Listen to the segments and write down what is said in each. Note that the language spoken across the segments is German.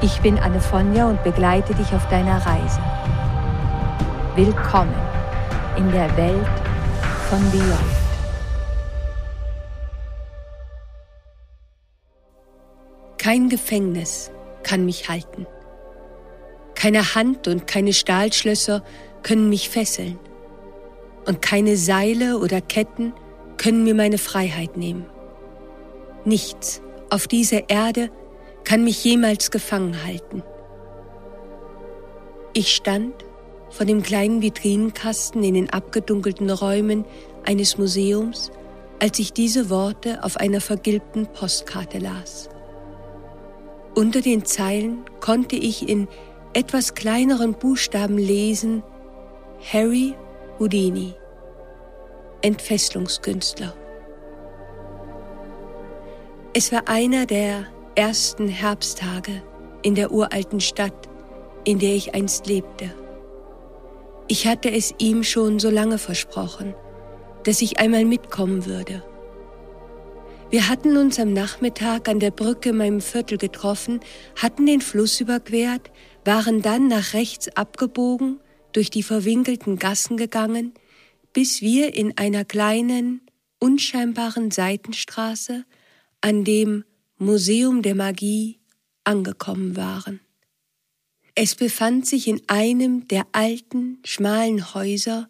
Ich bin Anne Fonja und begleite dich auf deiner Reise. Willkommen in der Welt von Beyond. Kein Gefängnis kann mich halten. Keine Hand und keine Stahlschlösser können mich fesseln. Und keine Seile oder Ketten können mir meine Freiheit nehmen. Nichts auf dieser Erde kann mich jemals gefangen halten. Ich stand vor dem kleinen Vitrinenkasten in den abgedunkelten Räumen eines Museums, als ich diese Worte auf einer vergilbten Postkarte las. Unter den Zeilen konnte ich in etwas kleineren Buchstaben lesen Harry Houdini, Entfesselungskünstler. Es war einer der ersten Herbsttage in der uralten Stadt, in der ich einst lebte. Ich hatte es ihm schon so lange versprochen, dass ich einmal mitkommen würde. Wir hatten uns am Nachmittag an der Brücke in meinem Viertel getroffen, hatten den Fluss überquert, waren dann nach rechts abgebogen, durch die verwinkelten Gassen gegangen, bis wir in einer kleinen, unscheinbaren Seitenstraße an dem Museum der Magie angekommen waren. Es befand sich in einem der alten, schmalen Häuser,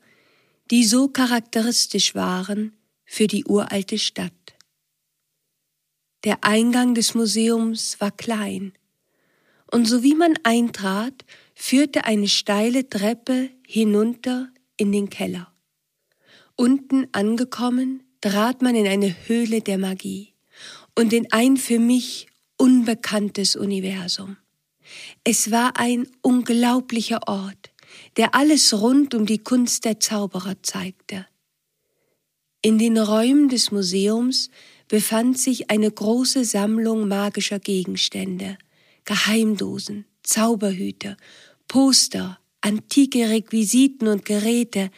die so charakteristisch waren für die uralte Stadt. Der Eingang des Museums war klein, und so wie man eintrat, führte eine steile Treppe hinunter in den Keller. Unten angekommen, trat man in eine Höhle der Magie und in ein für mich unbekanntes Universum. Es war ein unglaublicher Ort, der alles rund um die Kunst der Zauberer zeigte. In den Räumen des Museums befand sich eine große Sammlung magischer Gegenstände, Geheimdosen, Zauberhüte, Poster, antike Requisiten und Geräte,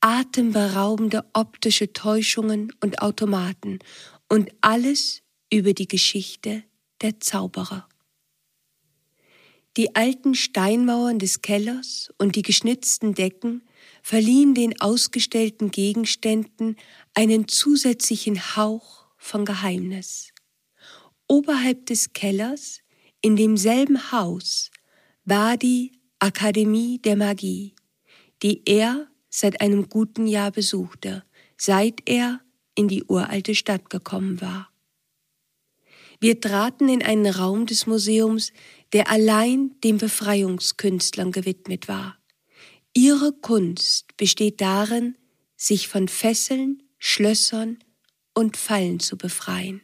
atemberaubende optische Täuschungen und Automaten und alles über die Geschichte der Zauberer. Die alten Steinmauern des Kellers und die geschnitzten Decken verliehen den ausgestellten Gegenständen einen zusätzlichen Hauch von Geheimnis. Oberhalb des Kellers, in demselben Haus, war die Akademie der Magie, die er seit einem guten Jahr besuchte, seit er in die uralte Stadt gekommen war. Wir traten in einen Raum des Museums, der allein den Befreiungskünstlern gewidmet war. Ihre Kunst besteht darin, sich von Fesseln, Schlössern und Fallen zu befreien.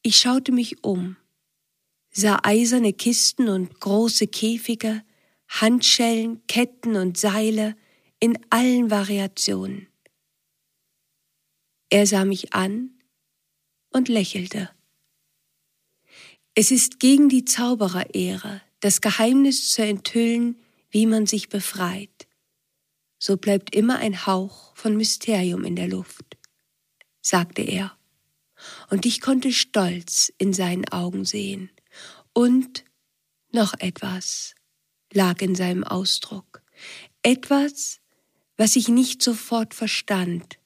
Ich schaute mich um, sah eiserne Kisten und große Käfige, Handschellen, Ketten und Seile in allen Variationen. Er sah mich an und lächelte. Es ist gegen die Zaubererehre, das Geheimnis zu enthüllen, wie man sich befreit. So bleibt immer ein Hauch von Mysterium in der Luft, sagte er. Und ich konnte Stolz in seinen Augen sehen. Und noch etwas lag in seinem Ausdruck. Etwas, was ich nicht sofort verstand,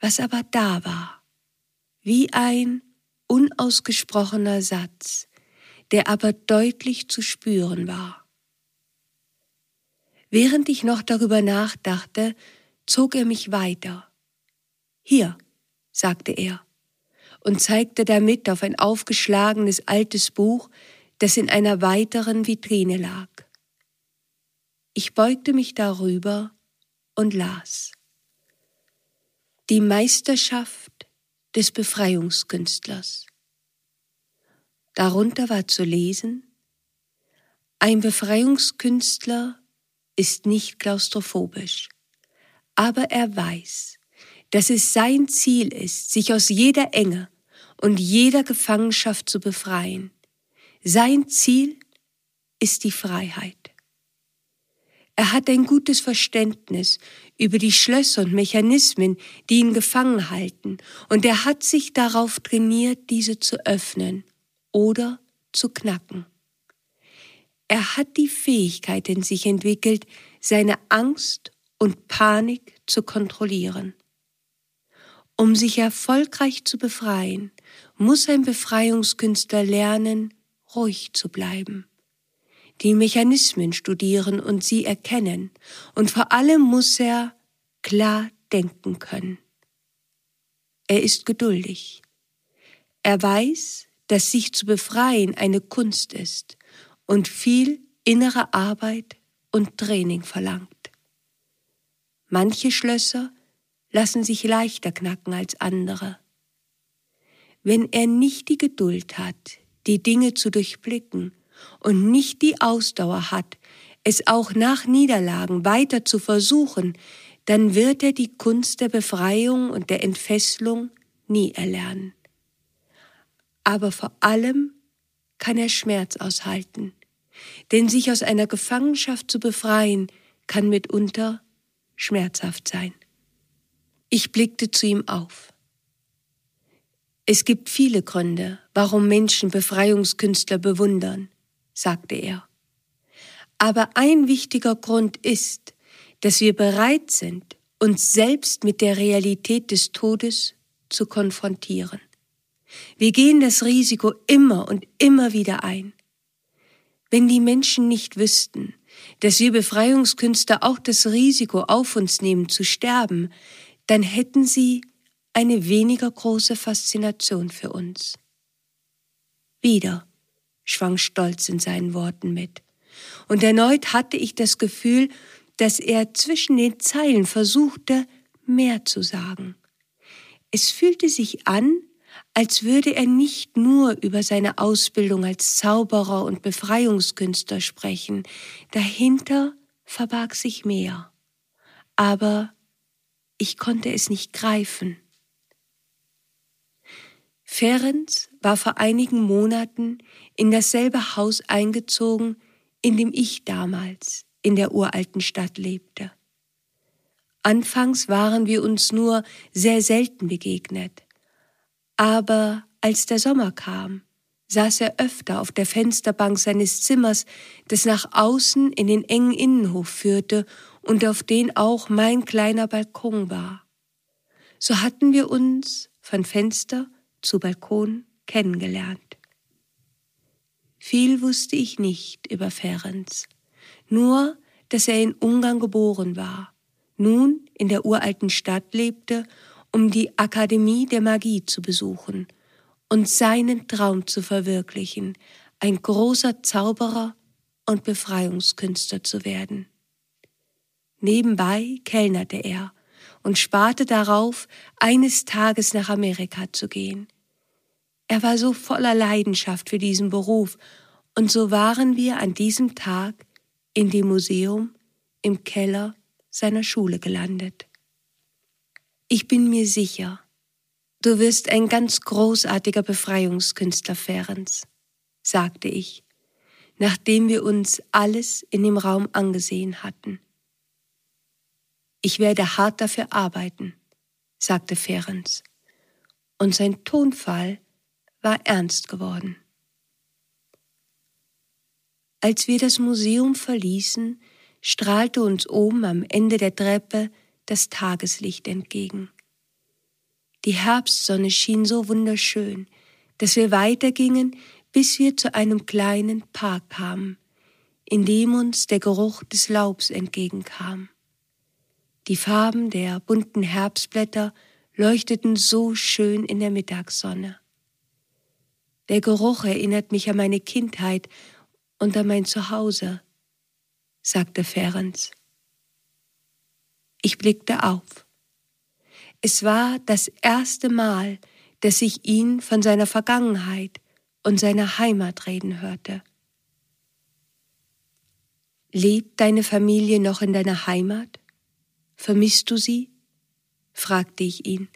was aber da war wie ein unausgesprochener Satz, der aber deutlich zu spüren war. Während ich noch darüber nachdachte, zog er mich weiter. Hier, sagte er und zeigte damit auf ein aufgeschlagenes altes Buch, das in einer weiteren Vitrine lag. Ich beugte mich darüber und las. Die Meisterschaft des Befreiungskünstlers. Darunter war zu lesen, ein Befreiungskünstler ist nicht klaustrophobisch, aber er weiß, dass es sein Ziel ist, sich aus jeder Enge und jeder Gefangenschaft zu befreien. Sein Ziel ist die Freiheit. Er hat ein gutes Verständnis über die Schlösser und Mechanismen, die ihn gefangen halten, und er hat sich darauf trainiert, diese zu öffnen oder zu knacken. Er hat die Fähigkeit in sich entwickelt, seine Angst und Panik zu kontrollieren. Um sich erfolgreich zu befreien, muss ein Befreiungskünstler lernen, ruhig zu bleiben, die Mechanismen studieren und sie erkennen, und vor allem muss er klar denken können. Er ist geduldig. Er weiß, dass sich zu befreien eine Kunst ist und viel innere Arbeit und Training verlangt. Manche Schlösser lassen sich leichter knacken als andere. Wenn er nicht die Geduld hat, die Dinge zu durchblicken und nicht die Ausdauer hat, es auch nach Niederlagen weiter zu versuchen, dann wird er die Kunst der Befreiung und der Entfesselung nie erlernen aber vor allem kann er Schmerz aushalten, denn sich aus einer Gefangenschaft zu befreien, kann mitunter schmerzhaft sein. Ich blickte zu ihm auf. Es gibt viele Gründe, warum Menschen Befreiungskünstler bewundern, sagte er. Aber ein wichtiger Grund ist, dass wir bereit sind, uns selbst mit der Realität des Todes zu konfrontieren. Wir gehen das Risiko immer und immer wieder ein. Wenn die Menschen nicht wüssten, dass wir Befreiungskünstler auch das Risiko auf uns nehmen zu sterben, dann hätten sie eine weniger große Faszination für uns. Wieder schwang Stolz in seinen Worten mit, und erneut hatte ich das Gefühl, dass er zwischen den Zeilen versuchte, mehr zu sagen. Es fühlte sich an, als würde er nicht nur über seine Ausbildung als Zauberer und Befreiungskünstler sprechen, dahinter verbarg sich mehr. Aber ich konnte es nicht greifen. Ferenc war vor einigen Monaten in dasselbe Haus eingezogen, in dem ich damals in der uralten Stadt lebte. Anfangs waren wir uns nur sehr selten begegnet. Aber als der Sommer kam, saß er öfter auf der Fensterbank seines Zimmers, das nach außen in den engen Innenhof führte und auf den auch mein kleiner Balkon war. So hatten wir uns von Fenster zu Balkon kennengelernt. Viel wusste ich nicht über Ferenc, nur, dass er in Ungarn geboren war, nun in der uralten Stadt lebte um die Akademie der Magie zu besuchen und seinen Traum zu verwirklichen, ein großer Zauberer und Befreiungskünstler zu werden. Nebenbei kellnerte er und sparte darauf, eines Tages nach Amerika zu gehen. Er war so voller Leidenschaft für diesen Beruf, und so waren wir an diesem Tag in dem Museum im Keller seiner Schule gelandet. Ich bin mir sicher, du wirst ein ganz großartiger Befreiungskünstler, Ferenc, sagte ich, nachdem wir uns alles in dem Raum angesehen hatten. Ich werde hart dafür arbeiten, sagte Ferenc, und sein Tonfall war ernst geworden. Als wir das Museum verließen, strahlte uns oben am Ende der Treppe das Tageslicht entgegen. Die Herbstsonne schien so wunderschön, dass wir weitergingen, bis wir zu einem kleinen Park kamen, in dem uns der Geruch des Laubs entgegenkam. Die Farben der bunten Herbstblätter leuchteten so schön in der Mittagssonne. Der Geruch erinnert mich an meine Kindheit und an mein Zuhause, sagte Ferenc. Ich blickte auf. Es war das erste Mal, dass ich ihn von seiner Vergangenheit und seiner Heimat reden hörte. Lebt deine Familie noch in deiner Heimat? Vermisst du sie? fragte ich ihn.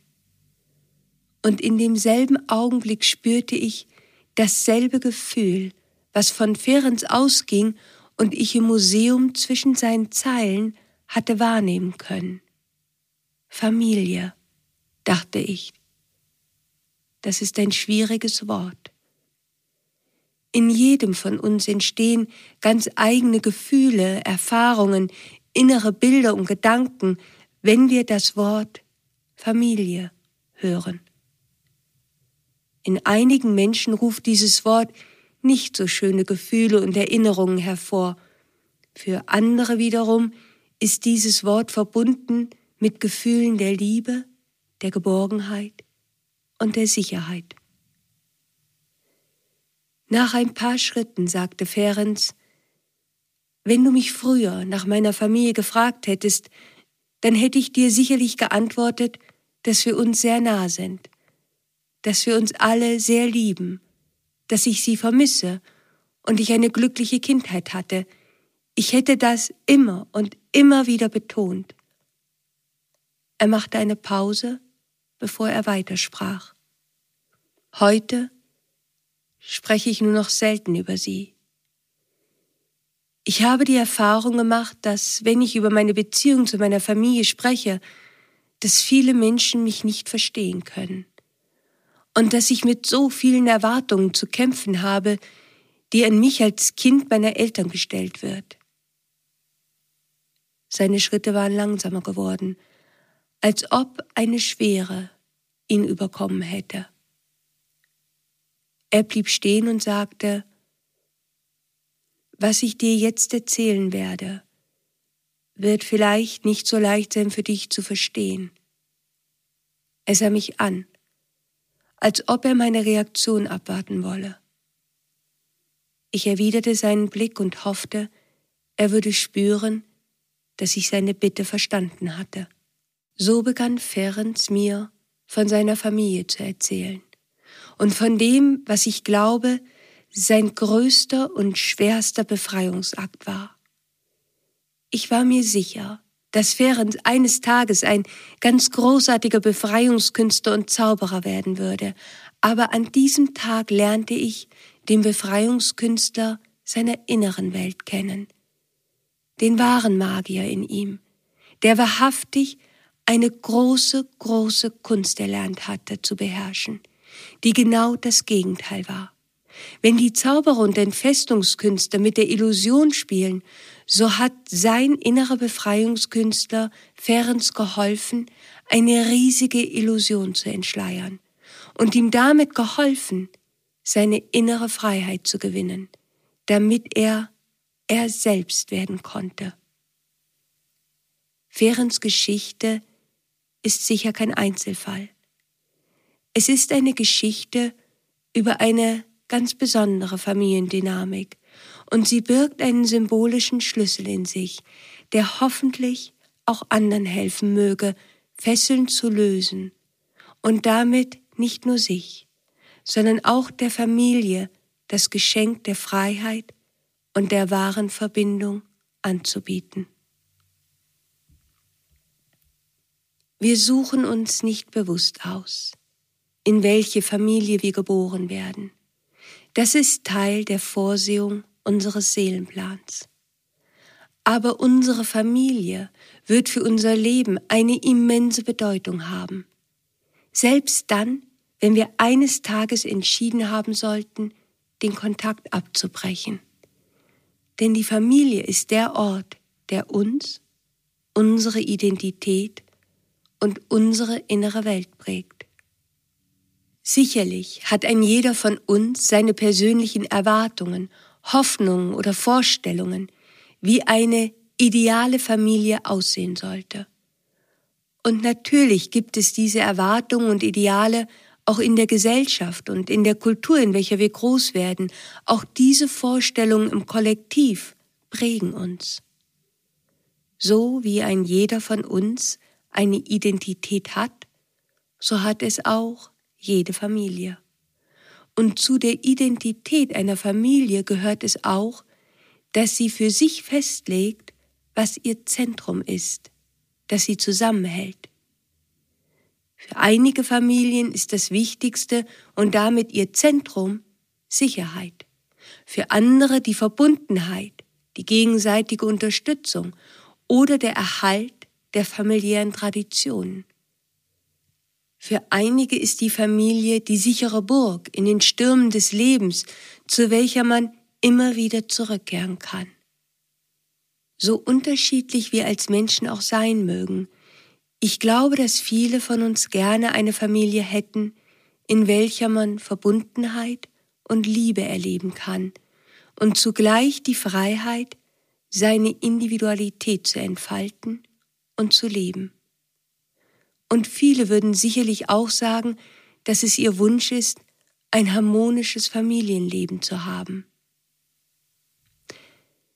Und in demselben Augenblick spürte ich dasselbe Gefühl, was von Ferenc ausging und ich im Museum zwischen seinen Zeilen hatte wahrnehmen können. Familie, dachte ich. Das ist ein schwieriges Wort. In jedem von uns entstehen ganz eigene Gefühle, Erfahrungen, innere Bilder und Gedanken, wenn wir das Wort Familie hören. In einigen Menschen ruft dieses Wort nicht so schöne Gefühle und Erinnerungen hervor. Für andere wiederum ist dieses Wort verbunden mit Gefühlen der Liebe, der Geborgenheit und der Sicherheit. Nach ein paar Schritten sagte Ferenc, wenn du mich früher nach meiner Familie gefragt hättest, dann hätte ich dir sicherlich geantwortet, dass wir uns sehr nah sind, dass wir uns alle sehr lieben, dass ich sie vermisse und ich eine glückliche Kindheit hatte. Ich hätte das immer und immer wieder betont. Er machte eine Pause, bevor er weitersprach. Heute spreche ich nur noch selten über sie. Ich habe die Erfahrung gemacht, dass wenn ich über meine Beziehung zu meiner Familie spreche, dass viele Menschen mich nicht verstehen können und dass ich mit so vielen Erwartungen zu kämpfen habe, die an mich als Kind meiner Eltern gestellt wird. Seine Schritte waren langsamer geworden, als ob eine Schwere ihn überkommen hätte. Er blieb stehen und sagte, was ich dir jetzt erzählen werde, wird vielleicht nicht so leicht sein für dich zu verstehen. Er sah mich an, als ob er meine Reaktion abwarten wolle. Ich erwiderte seinen Blick und hoffte, er würde spüren, dass ich seine Bitte verstanden hatte. So begann Ferenc mir von seiner Familie zu erzählen und von dem, was ich glaube, sein größter und schwerster Befreiungsakt war. Ich war mir sicher, dass Ferenc eines Tages ein ganz großartiger Befreiungskünstler und Zauberer werden würde, aber an diesem Tag lernte ich den Befreiungskünstler seiner inneren Welt kennen, den wahren Magier in ihm, der wahrhaftig eine große, große Kunst erlernt hatte zu beherrschen – die genau das Gegenteil war. Wenn die Zauberer und Entfestungskünstler mit der Illusion spielen, so hat sein innerer Befreiungskünstler Ferenc geholfen, eine riesige Illusion zu entschleiern und ihm damit geholfen, seine innere Freiheit zu gewinnen, damit er er selbst werden konnte. Ferencs Geschichte ist sicher kein Einzelfall. Es ist eine Geschichte über eine ganz besondere Familiendynamik und sie birgt einen symbolischen Schlüssel in sich, der hoffentlich auch anderen helfen möge, Fesseln zu lösen und damit nicht nur sich, sondern auch der Familie das Geschenk der Freiheit und der wahren Verbindung anzubieten. Wir suchen uns nicht bewusst aus in welche Familie wir geboren werden. Das ist Teil der Vorsehung unseres Seelenplans. Aber unsere Familie wird für unser Leben eine immense Bedeutung haben. Selbst dann, wenn wir eines Tages entschieden haben sollten, den Kontakt abzubrechen. Denn die Familie ist der Ort, der uns, unsere Identität und unsere innere Welt prägt. Sicherlich hat ein jeder von uns seine persönlichen Erwartungen, Hoffnungen oder Vorstellungen, wie eine ideale Familie aussehen sollte. Und natürlich gibt es diese Erwartungen und Ideale auch in der Gesellschaft und in der Kultur, in welcher wir groß werden. Auch diese Vorstellungen im Kollektiv prägen uns. So wie ein jeder von uns eine Identität hat, so hat es auch jede Familie. Und zu der Identität einer Familie gehört es auch, dass sie für sich festlegt, was ihr Zentrum ist, das sie zusammenhält. Für einige Familien ist das Wichtigste und damit ihr Zentrum Sicherheit. Für andere die Verbundenheit, die gegenseitige Unterstützung oder der Erhalt der familiären Traditionen. Für einige ist die Familie die sichere Burg in den Stürmen des Lebens, zu welcher man immer wieder zurückkehren kann. So unterschiedlich wir als Menschen auch sein mögen, ich glaube, dass viele von uns gerne eine Familie hätten, in welcher man Verbundenheit und Liebe erleben kann und zugleich die Freiheit, seine Individualität zu entfalten und zu leben. Und viele würden sicherlich auch sagen, dass es ihr Wunsch ist, ein harmonisches Familienleben zu haben.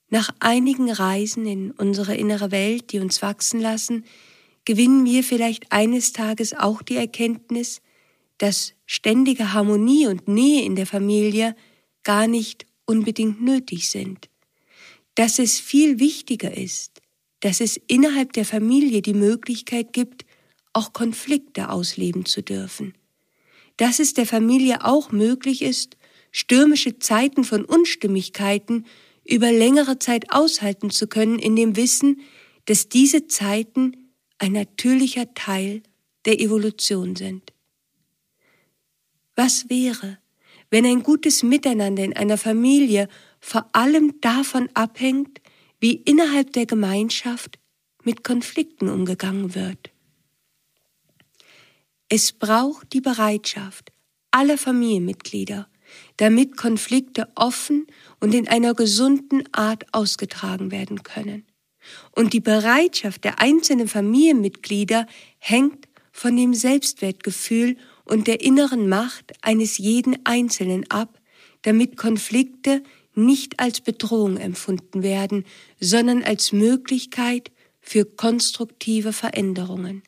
Nach einigen Reisen in unsere innere Welt, die uns wachsen lassen, gewinnen wir vielleicht eines Tages auch die Erkenntnis, dass ständige Harmonie und Nähe in der Familie gar nicht unbedingt nötig sind, dass es viel wichtiger ist, dass es innerhalb der Familie die Möglichkeit gibt, auch Konflikte ausleben zu dürfen, dass es der Familie auch möglich ist, stürmische Zeiten von Unstimmigkeiten über längere Zeit aushalten zu können, in dem Wissen, dass diese Zeiten ein natürlicher Teil der Evolution sind. Was wäre, wenn ein gutes Miteinander in einer Familie vor allem davon abhängt, wie innerhalb der Gemeinschaft mit Konflikten umgegangen wird? Es braucht die Bereitschaft aller Familienmitglieder, damit Konflikte offen und in einer gesunden Art ausgetragen werden können. Und die Bereitschaft der einzelnen Familienmitglieder hängt von dem Selbstwertgefühl und der inneren Macht eines jeden Einzelnen ab, damit Konflikte nicht als Bedrohung empfunden werden, sondern als Möglichkeit für konstruktive Veränderungen.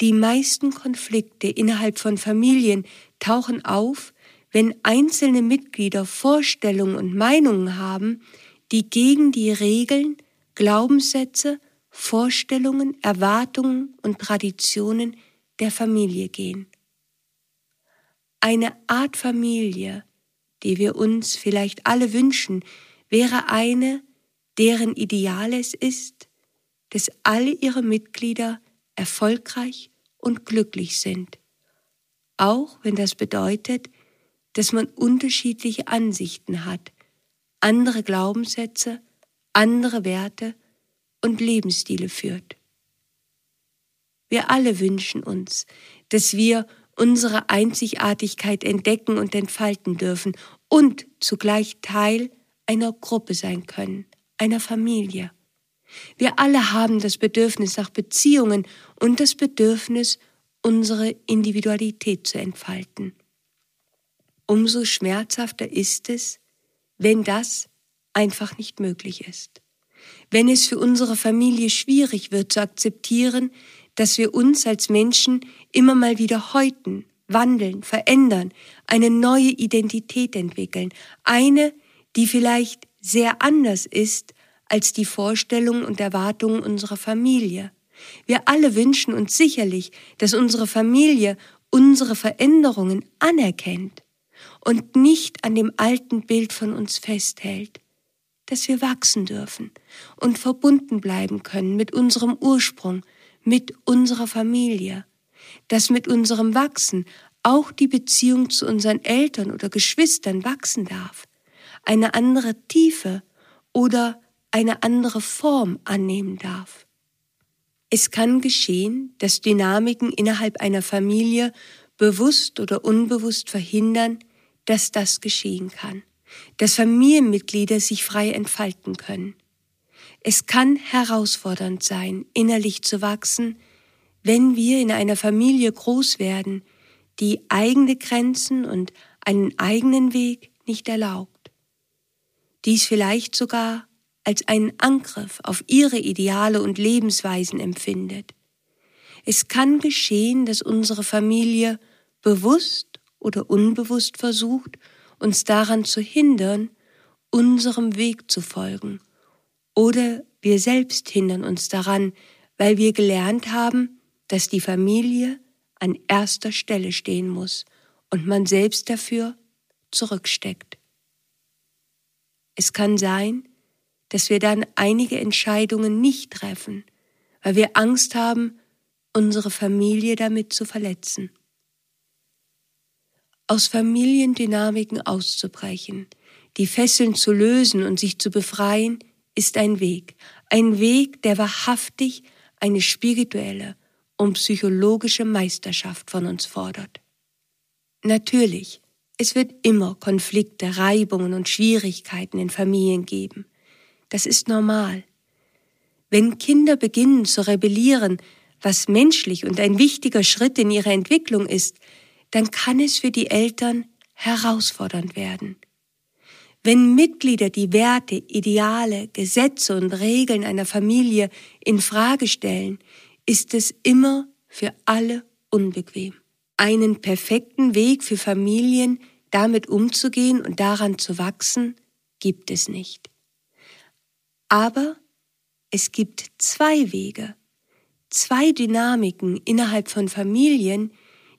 Die meisten Konflikte innerhalb von Familien tauchen auf, wenn einzelne Mitglieder Vorstellungen und Meinungen haben, die gegen die Regeln, Glaubenssätze, Vorstellungen, Erwartungen und Traditionen der Familie gehen. Eine Art Familie, die wir uns vielleicht alle wünschen, wäre eine, deren Ideal es ist, dass alle ihre Mitglieder erfolgreich und glücklich sind, auch wenn das bedeutet, dass man unterschiedliche Ansichten hat, andere Glaubenssätze, andere Werte und Lebensstile führt. Wir alle wünschen uns, dass wir unsere Einzigartigkeit entdecken und entfalten dürfen und zugleich Teil einer Gruppe sein können, einer Familie. Wir alle haben das Bedürfnis nach Beziehungen und das Bedürfnis, unsere Individualität zu entfalten. Umso schmerzhafter ist es, wenn das einfach nicht möglich ist. Wenn es für unsere Familie schwierig wird zu akzeptieren, dass wir uns als Menschen immer mal wieder häuten, wandeln, verändern, eine neue Identität entwickeln, eine, die vielleicht sehr anders ist als die Vorstellungen und Erwartungen unserer Familie. Wir alle wünschen uns sicherlich, dass unsere Familie unsere Veränderungen anerkennt und nicht an dem alten Bild von uns festhält, dass wir wachsen dürfen und verbunden bleiben können mit unserem Ursprung, mit unserer Familie, dass mit unserem Wachsen auch die Beziehung zu unseren Eltern oder Geschwistern wachsen darf, eine andere Tiefe oder eine andere Form annehmen darf. Es kann geschehen, dass Dynamiken innerhalb einer Familie bewusst oder unbewusst verhindern, dass das geschehen kann, dass Familienmitglieder sich frei entfalten können. Es kann herausfordernd sein, innerlich zu wachsen, wenn wir in einer Familie groß werden, die eigene Grenzen und einen eigenen Weg nicht erlaubt. Dies vielleicht sogar als einen Angriff auf ihre Ideale und Lebensweisen empfindet. Es kann geschehen, dass unsere Familie bewusst oder unbewusst versucht, uns daran zu hindern, unserem Weg zu folgen. Oder wir selbst hindern uns daran, weil wir gelernt haben, dass die Familie an erster Stelle stehen muss und man selbst dafür zurücksteckt. Es kann sein, dass wir dann einige Entscheidungen nicht treffen, weil wir Angst haben, unsere Familie damit zu verletzen. Aus Familiendynamiken auszubrechen, die Fesseln zu lösen und sich zu befreien, ist ein Weg, ein Weg, der wahrhaftig eine spirituelle und psychologische Meisterschaft von uns fordert. Natürlich, es wird immer Konflikte, Reibungen und Schwierigkeiten in Familien geben. Das ist normal. Wenn Kinder beginnen zu rebellieren, was menschlich und ein wichtiger Schritt in ihrer Entwicklung ist, dann kann es für die Eltern herausfordernd werden. Wenn Mitglieder die Werte, Ideale, Gesetze und Regeln einer Familie in Frage stellen, ist es immer für alle unbequem. Einen perfekten Weg für Familien, damit umzugehen und daran zu wachsen, gibt es nicht. Aber es gibt zwei Wege, zwei Dynamiken innerhalb von Familien,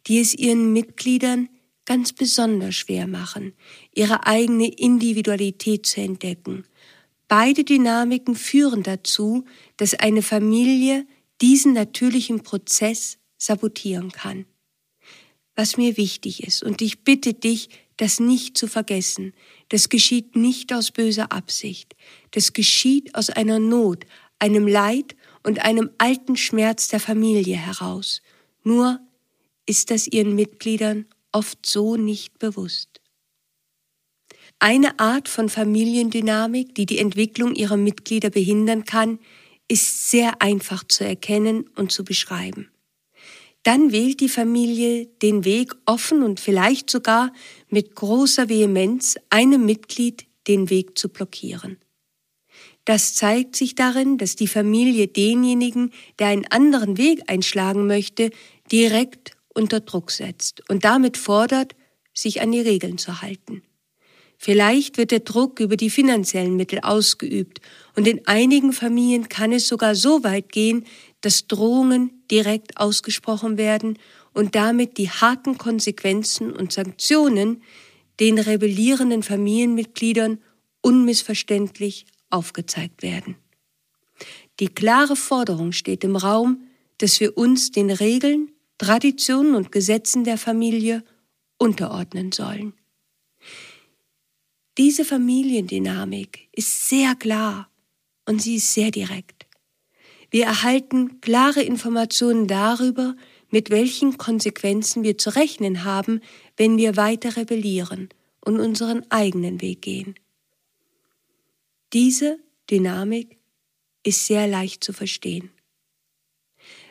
die es ihren Mitgliedern ganz besonders schwer machen, ihre eigene Individualität zu entdecken. Beide Dynamiken führen dazu, dass eine Familie diesen natürlichen Prozess sabotieren kann. Was mir wichtig ist, und ich bitte dich, das nicht zu vergessen, das geschieht nicht aus böser Absicht, das geschieht aus einer Not, einem Leid und einem alten Schmerz der Familie heraus. Nur ist das ihren Mitgliedern oft so nicht bewusst. Eine Art von Familiendynamik, die die Entwicklung ihrer Mitglieder behindern kann, ist sehr einfach zu erkennen und zu beschreiben. Dann wählt die Familie den Weg offen und vielleicht sogar mit großer Vehemenz einem Mitglied den Weg zu blockieren. Das zeigt sich darin, dass die Familie denjenigen, der einen anderen Weg einschlagen möchte, direkt unter Druck setzt und damit fordert, sich an die Regeln zu halten. Vielleicht wird der Druck über die finanziellen Mittel ausgeübt und in einigen Familien kann es sogar so weit gehen, dass Drohungen direkt ausgesprochen werden und damit die harten Konsequenzen und Sanktionen den rebellierenden Familienmitgliedern unmissverständlich aufgezeigt werden. Die klare Forderung steht im Raum, dass wir uns den Regeln, Traditionen und Gesetzen der Familie unterordnen sollen. Diese Familiendynamik ist sehr klar und sie ist sehr direkt. Wir erhalten klare Informationen darüber, mit welchen Konsequenzen wir zu rechnen haben, wenn wir weiter rebellieren und unseren eigenen Weg gehen. Diese Dynamik ist sehr leicht zu verstehen.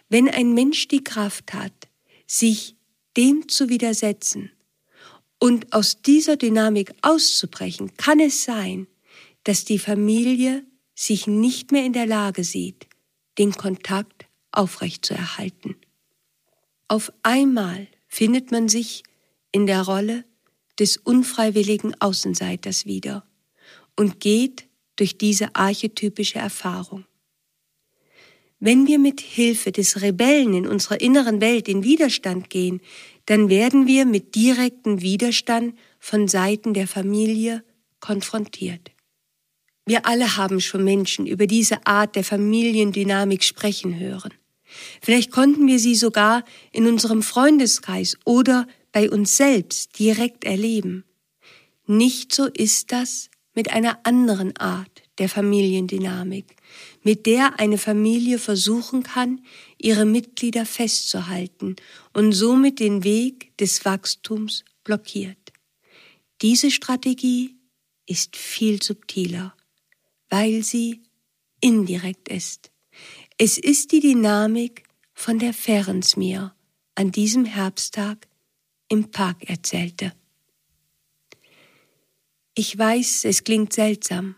Wenn ein Mensch die Kraft hat, sich dem zu widersetzen, und aus dieser Dynamik auszubrechen, kann es sein, dass die Familie sich nicht mehr in der Lage sieht, den Kontakt aufrechtzuerhalten. Auf einmal findet man sich in der Rolle des unfreiwilligen Außenseiters wieder und geht durch diese archetypische Erfahrung. Wenn wir mit Hilfe des Rebellen in unserer inneren Welt in Widerstand gehen, dann werden wir mit direktem Widerstand von Seiten der Familie konfrontiert. Wir alle haben schon Menschen über diese Art der Familiendynamik sprechen hören. Vielleicht konnten wir sie sogar in unserem Freundeskreis oder bei uns selbst direkt erleben. Nicht so ist das mit einer anderen Art der Familiendynamik, mit der eine Familie versuchen kann, ihre Mitglieder festzuhalten und somit den Weg des Wachstums blockiert. Diese Strategie ist viel subtiler, weil sie indirekt ist. Es ist die Dynamik, von der Ferenc mir an diesem Herbsttag im Park erzählte. Ich weiß, es klingt seltsam,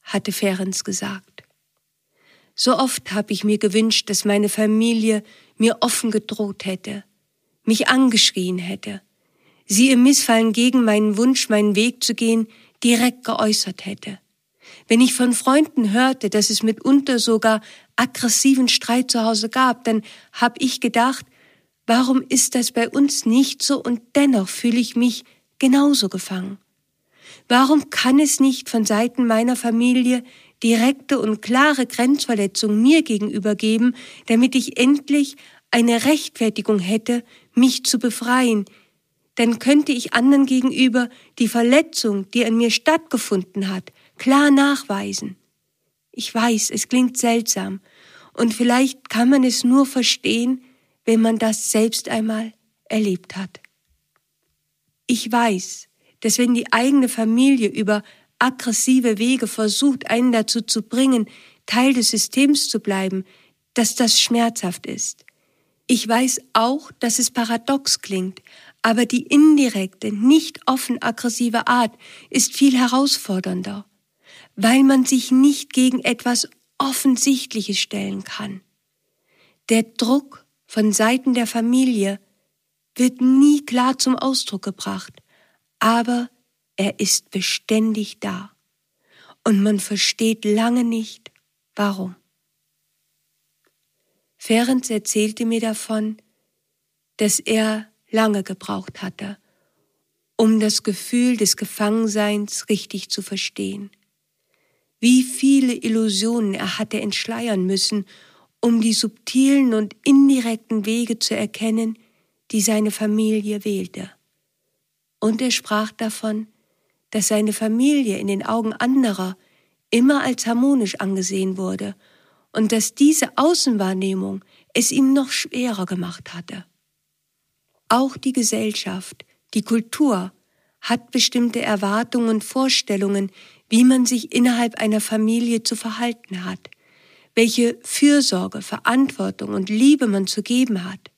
hatte Ferenc gesagt. So oft habe ich mir gewünscht, dass meine Familie mir offen gedroht hätte, mich angeschrien hätte, sie im Missfallen gegen meinen Wunsch, meinen Weg zu gehen, direkt geäußert hätte. Wenn ich von Freunden hörte, dass es mitunter sogar aggressiven Streit zu Hause gab, dann habe ich gedacht, warum ist das bei uns nicht so und dennoch fühle ich mich genauso gefangen? Warum kann es nicht von Seiten meiner Familie direkte und klare Grenzverletzungen mir gegenüber geben, damit ich endlich eine Rechtfertigung hätte, mich zu befreien, dann könnte ich anderen gegenüber die Verletzung, die an mir stattgefunden hat, klar nachweisen. Ich weiß, es klingt seltsam, und vielleicht kann man es nur verstehen, wenn man das selbst einmal erlebt hat. Ich weiß, dass wenn die eigene Familie über aggressive Wege versucht, einen dazu zu bringen, Teil des Systems zu bleiben, dass das schmerzhaft ist. Ich weiß auch, dass es paradox klingt, aber die indirekte, nicht offen aggressive Art ist viel herausfordernder, weil man sich nicht gegen etwas Offensichtliches stellen kann. Der Druck von Seiten der Familie wird nie klar zum Ausdruck gebracht, aber er ist beständig da. Und man versteht lange nicht, warum. Ferenc erzählte mir davon, dass er lange gebraucht hatte, um das Gefühl des Gefangenseins richtig zu verstehen. Wie viele Illusionen er hatte entschleiern müssen, um die subtilen und indirekten Wege zu erkennen, die seine Familie wählte. Und er sprach davon, dass seine Familie in den Augen anderer immer als harmonisch angesehen wurde und dass diese Außenwahrnehmung es ihm noch schwerer gemacht hatte. Auch die Gesellschaft, die Kultur hat bestimmte Erwartungen und Vorstellungen, wie man sich innerhalb einer Familie zu verhalten hat, welche Fürsorge, Verantwortung und Liebe man zu geben hat.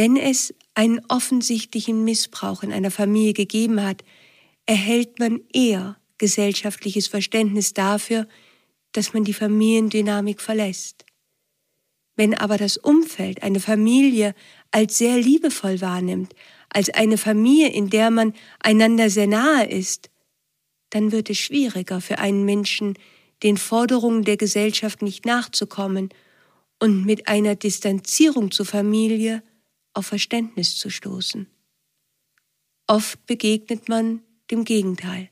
Wenn es einen offensichtlichen Missbrauch in einer Familie gegeben hat, erhält man eher gesellschaftliches Verständnis dafür, dass man die Familiendynamik verlässt. Wenn aber das Umfeld eine Familie als sehr liebevoll wahrnimmt, als eine Familie, in der man einander sehr nahe ist, dann wird es schwieriger für einen Menschen, den Forderungen der Gesellschaft nicht nachzukommen und mit einer Distanzierung zur Familie auf Verständnis zu stoßen. Oft begegnet man dem Gegenteil,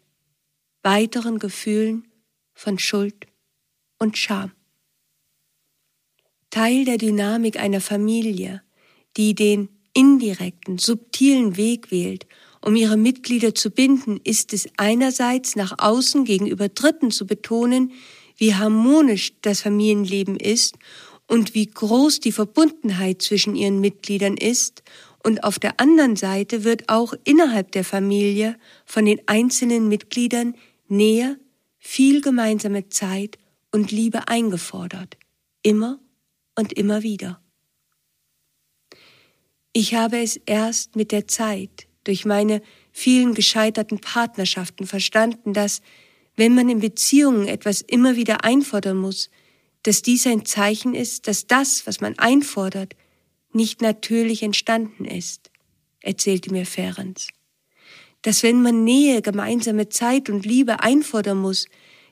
weiteren Gefühlen von Schuld und Scham. Teil der Dynamik einer Familie, die den indirekten, subtilen Weg wählt, um ihre Mitglieder zu binden, ist es einerseits nach außen gegenüber Dritten zu betonen, wie harmonisch das Familienleben ist und wie groß die Verbundenheit zwischen ihren Mitgliedern ist und auf der anderen Seite wird auch innerhalb der Familie von den einzelnen Mitgliedern Nähe, viel gemeinsame Zeit und Liebe eingefordert, immer und immer wieder. Ich habe es erst mit der Zeit durch meine vielen gescheiterten Partnerschaften verstanden, dass, wenn man in Beziehungen etwas immer wieder einfordern muss, dass dies ein Zeichen ist, dass das, was man einfordert, nicht natürlich entstanden ist, erzählte mir Ferenc. Dass wenn man Nähe, gemeinsame Zeit und Liebe einfordern muss,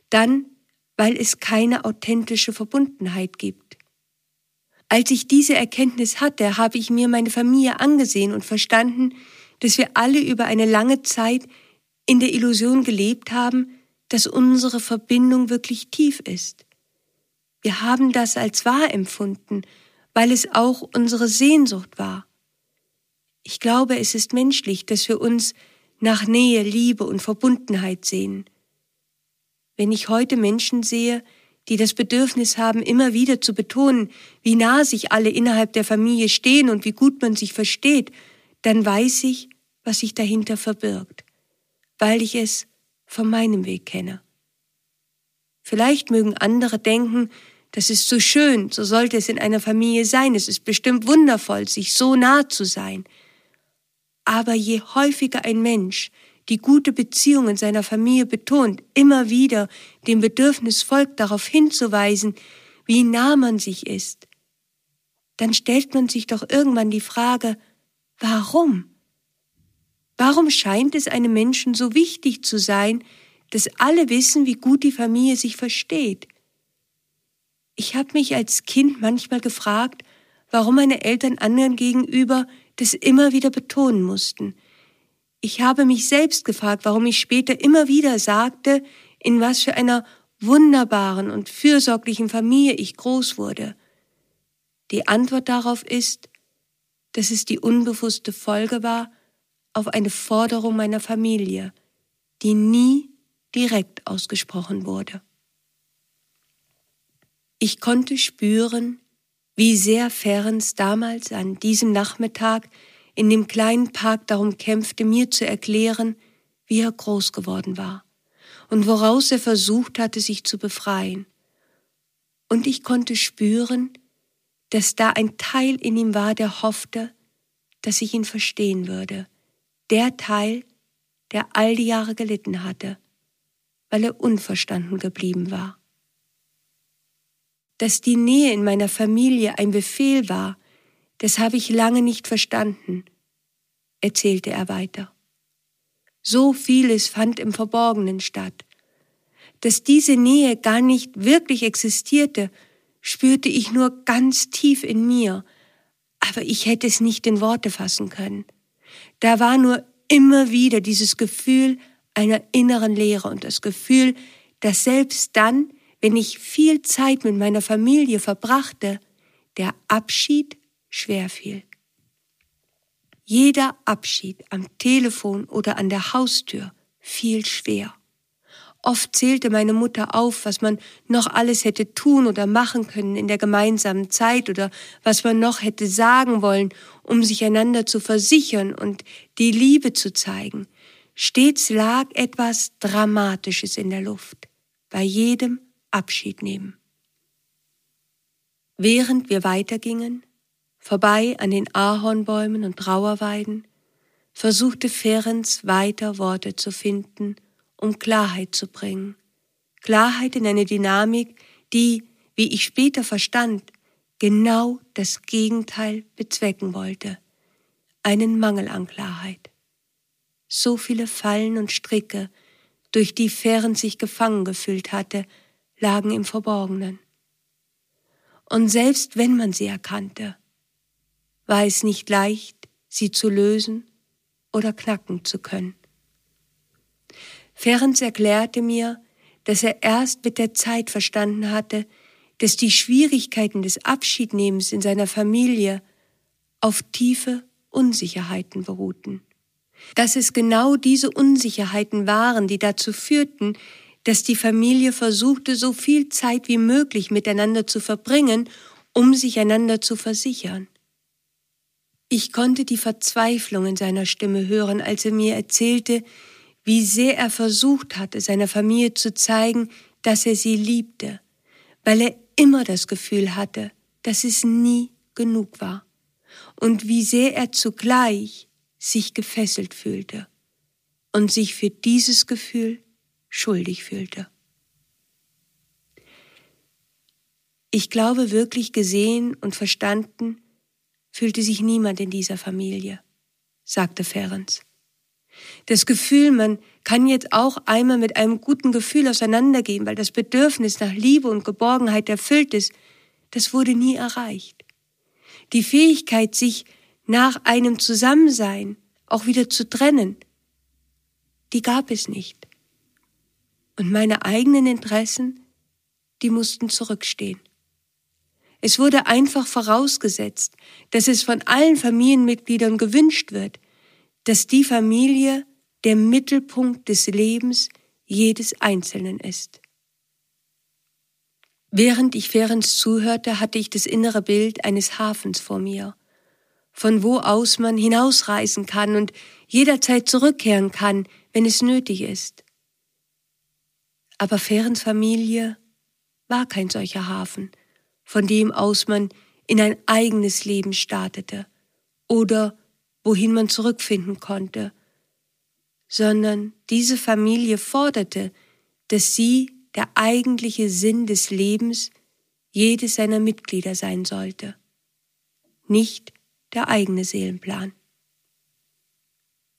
dann, weil es keine authentische Verbundenheit gibt. Als ich diese Erkenntnis hatte, habe ich mir meine Familie angesehen und verstanden, dass wir alle über eine lange Zeit in der Illusion gelebt haben, dass unsere Verbindung wirklich tief ist. Wir haben das als wahr empfunden weil es auch unsere Sehnsucht war. Ich glaube, es ist menschlich, dass wir uns nach Nähe, Liebe und Verbundenheit sehen. Wenn ich heute Menschen sehe, die das Bedürfnis haben, immer wieder zu betonen, wie nah sich alle innerhalb der Familie stehen und wie gut man sich versteht, dann weiß ich, was sich dahinter verbirgt, weil ich es von meinem Weg kenne. Vielleicht mögen andere denken, das ist so schön, so sollte es in einer Familie sein. Es ist bestimmt wundervoll, sich so nah zu sein. Aber je häufiger ein Mensch die gute Beziehung in seiner Familie betont, immer wieder dem Bedürfnis folgt, darauf hinzuweisen, wie nah man sich ist, dann stellt man sich doch irgendwann die Frage, warum? Warum scheint es einem Menschen so wichtig zu sein, dass alle wissen, wie gut die Familie sich versteht? Ich habe mich als Kind manchmal gefragt, warum meine Eltern anderen gegenüber das immer wieder betonen mussten. Ich habe mich selbst gefragt, warum ich später immer wieder sagte, in was für einer wunderbaren und fürsorglichen Familie ich groß wurde. Die Antwort darauf ist, dass es die unbewusste Folge war auf eine Forderung meiner Familie, die nie direkt ausgesprochen wurde. Ich konnte spüren, wie sehr Ferenc damals an diesem Nachmittag in dem kleinen Park darum kämpfte, mir zu erklären, wie er groß geworden war und woraus er versucht hatte, sich zu befreien. Und ich konnte spüren, dass da ein Teil in ihm war, der hoffte, dass ich ihn verstehen würde. Der Teil, der all die Jahre gelitten hatte, weil er unverstanden geblieben war dass die Nähe in meiner Familie ein Befehl war, das habe ich lange nicht verstanden, erzählte er weiter. So vieles fand im Verborgenen statt. Dass diese Nähe gar nicht wirklich existierte, spürte ich nur ganz tief in mir, aber ich hätte es nicht in Worte fassen können. Da war nur immer wieder dieses Gefühl einer inneren Leere und das Gefühl, dass selbst dann, wenn ich viel Zeit mit meiner Familie verbrachte, der Abschied schwer fiel. Jeder Abschied am Telefon oder an der Haustür fiel schwer. Oft zählte meine Mutter auf, was man noch alles hätte tun oder machen können in der gemeinsamen Zeit oder was man noch hätte sagen wollen, um sich einander zu versichern und die Liebe zu zeigen. Stets lag etwas Dramatisches in der Luft. Bei jedem Abschied nehmen. Während wir weitergingen, vorbei an den Ahornbäumen und Trauerweiden, versuchte Ferenc weiter Worte zu finden, um Klarheit zu bringen. Klarheit in eine Dynamik, die, wie ich später verstand, genau das Gegenteil bezwecken wollte, einen Mangel an Klarheit. So viele Fallen und Stricke, durch die Ferenc sich gefangen gefühlt hatte, lagen im Verborgenen. Und selbst wenn man sie erkannte, war es nicht leicht, sie zu lösen oder knacken zu können. Ferenc erklärte mir, dass er erst mit der Zeit verstanden hatte, dass die Schwierigkeiten des Abschiednehmens in seiner Familie auf tiefe Unsicherheiten beruhten. Dass es genau diese Unsicherheiten waren, die dazu führten, dass die Familie versuchte, so viel Zeit wie möglich miteinander zu verbringen, um sich einander zu versichern. Ich konnte die Verzweiflung in seiner Stimme hören, als er mir erzählte, wie sehr er versucht hatte, seiner Familie zu zeigen, dass er sie liebte, weil er immer das Gefühl hatte, dass es nie genug war, und wie sehr er zugleich sich gefesselt fühlte und sich für dieses Gefühl schuldig fühlte. Ich glaube, wirklich gesehen und verstanden fühlte sich niemand in dieser Familie, sagte Ferenc. Das Gefühl, man kann jetzt auch einmal mit einem guten Gefühl auseinandergehen, weil das Bedürfnis nach Liebe und Geborgenheit erfüllt ist, das wurde nie erreicht. Die Fähigkeit, sich nach einem Zusammensein auch wieder zu trennen, die gab es nicht. Und meine eigenen Interessen, die mussten zurückstehen. Es wurde einfach vorausgesetzt, dass es von allen Familienmitgliedern gewünscht wird, dass die Familie der Mittelpunkt des Lebens jedes Einzelnen ist. Während ich Ferenc zuhörte, hatte ich das innere Bild eines Hafens vor mir, von wo aus man hinausreisen kann und jederzeit zurückkehren kann, wenn es nötig ist. Aber Ferens Familie war kein solcher Hafen, von dem aus man in ein eigenes Leben startete oder wohin man zurückfinden konnte, sondern diese Familie forderte, dass sie der eigentliche Sinn des Lebens jedes seiner Mitglieder sein sollte, nicht der eigene Seelenplan.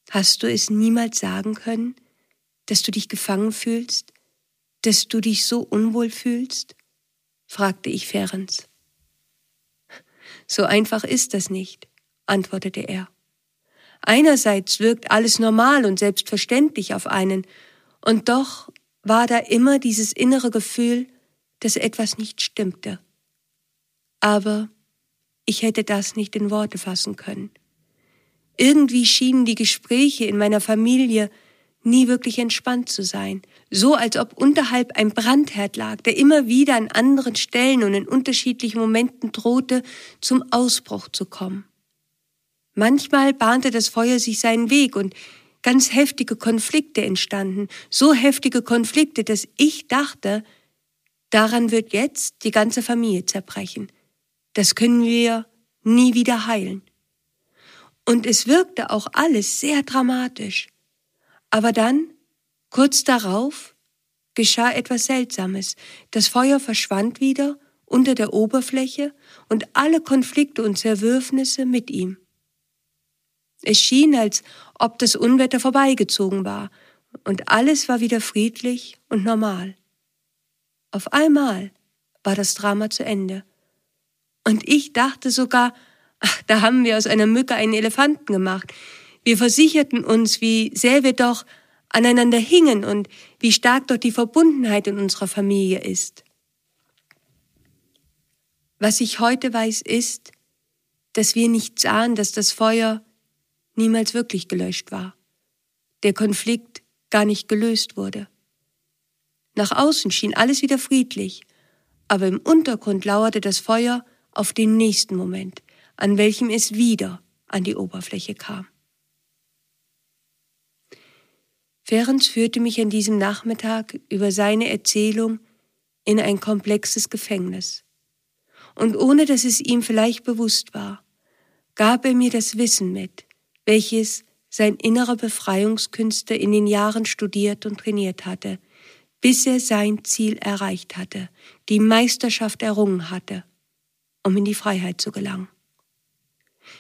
Hast du es niemals sagen können, dass du dich gefangen fühlst, dass du dich so unwohl fühlst? fragte ich Ferenc. So einfach ist das nicht, antwortete er. Einerseits wirkt alles normal und selbstverständlich auf einen, und doch war da immer dieses innere Gefühl, dass etwas nicht stimmte. Aber ich hätte das nicht in Worte fassen können. Irgendwie schienen die Gespräche in meiner Familie nie wirklich entspannt zu sein, so als ob unterhalb ein Brandherd lag, der immer wieder an anderen Stellen und in unterschiedlichen Momenten drohte, zum Ausbruch zu kommen. Manchmal bahnte das Feuer sich seinen Weg und ganz heftige Konflikte entstanden, so heftige Konflikte, dass ich dachte, daran wird jetzt die ganze Familie zerbrechen. Das können wir nie wieder heilen. Und es wirkte auch alles sehr dramatisch. Aber dann, kurz darauf, geschah etwas Seltsames. Das Feuer verschwand wieder unter der Oberfläche und alle Konflikte und Zerwürfnisse mit ihm. Es schien, als ob das Unwetter vorbeigezogen war, und alles war wieder friedlich und normal. Auf einmal war das Drama zu Ende. Und ich dachte sogar, ach, da haben wir aus einer Mücke einen Elefanten gemacht. Wir versicherten uns, wie sehr wir doch aneinander hingen und wie stark doch die Verbundenheit in unserer Familie ist. Was ich heute weiß, ist, dass wir nicht sahen, dass das Feuer niemals wirklich gelöscht war, der Konflikt gar nicht gelöst wurde. Nach außen schien alles wieder friedlich, aber im Untergrund lauerte das Feuer auf den nächsten Moment, an welchem es wieder an die Oberfläche kam. Ferenc führte mich an diesem Nachmittag über seine Erzählung in ein komplexes Gefängnis. Und ohne dass es ihm vielleicht bewusst war, gab er mir das Wissen mit, welches sein innerer Befreiungskünstler in den Jahren studiert und trainiert hatte, bis er sein Ziel erreicht hatte, die Meisterschaft errungen hatte, um in die Freiheit zu gelangen.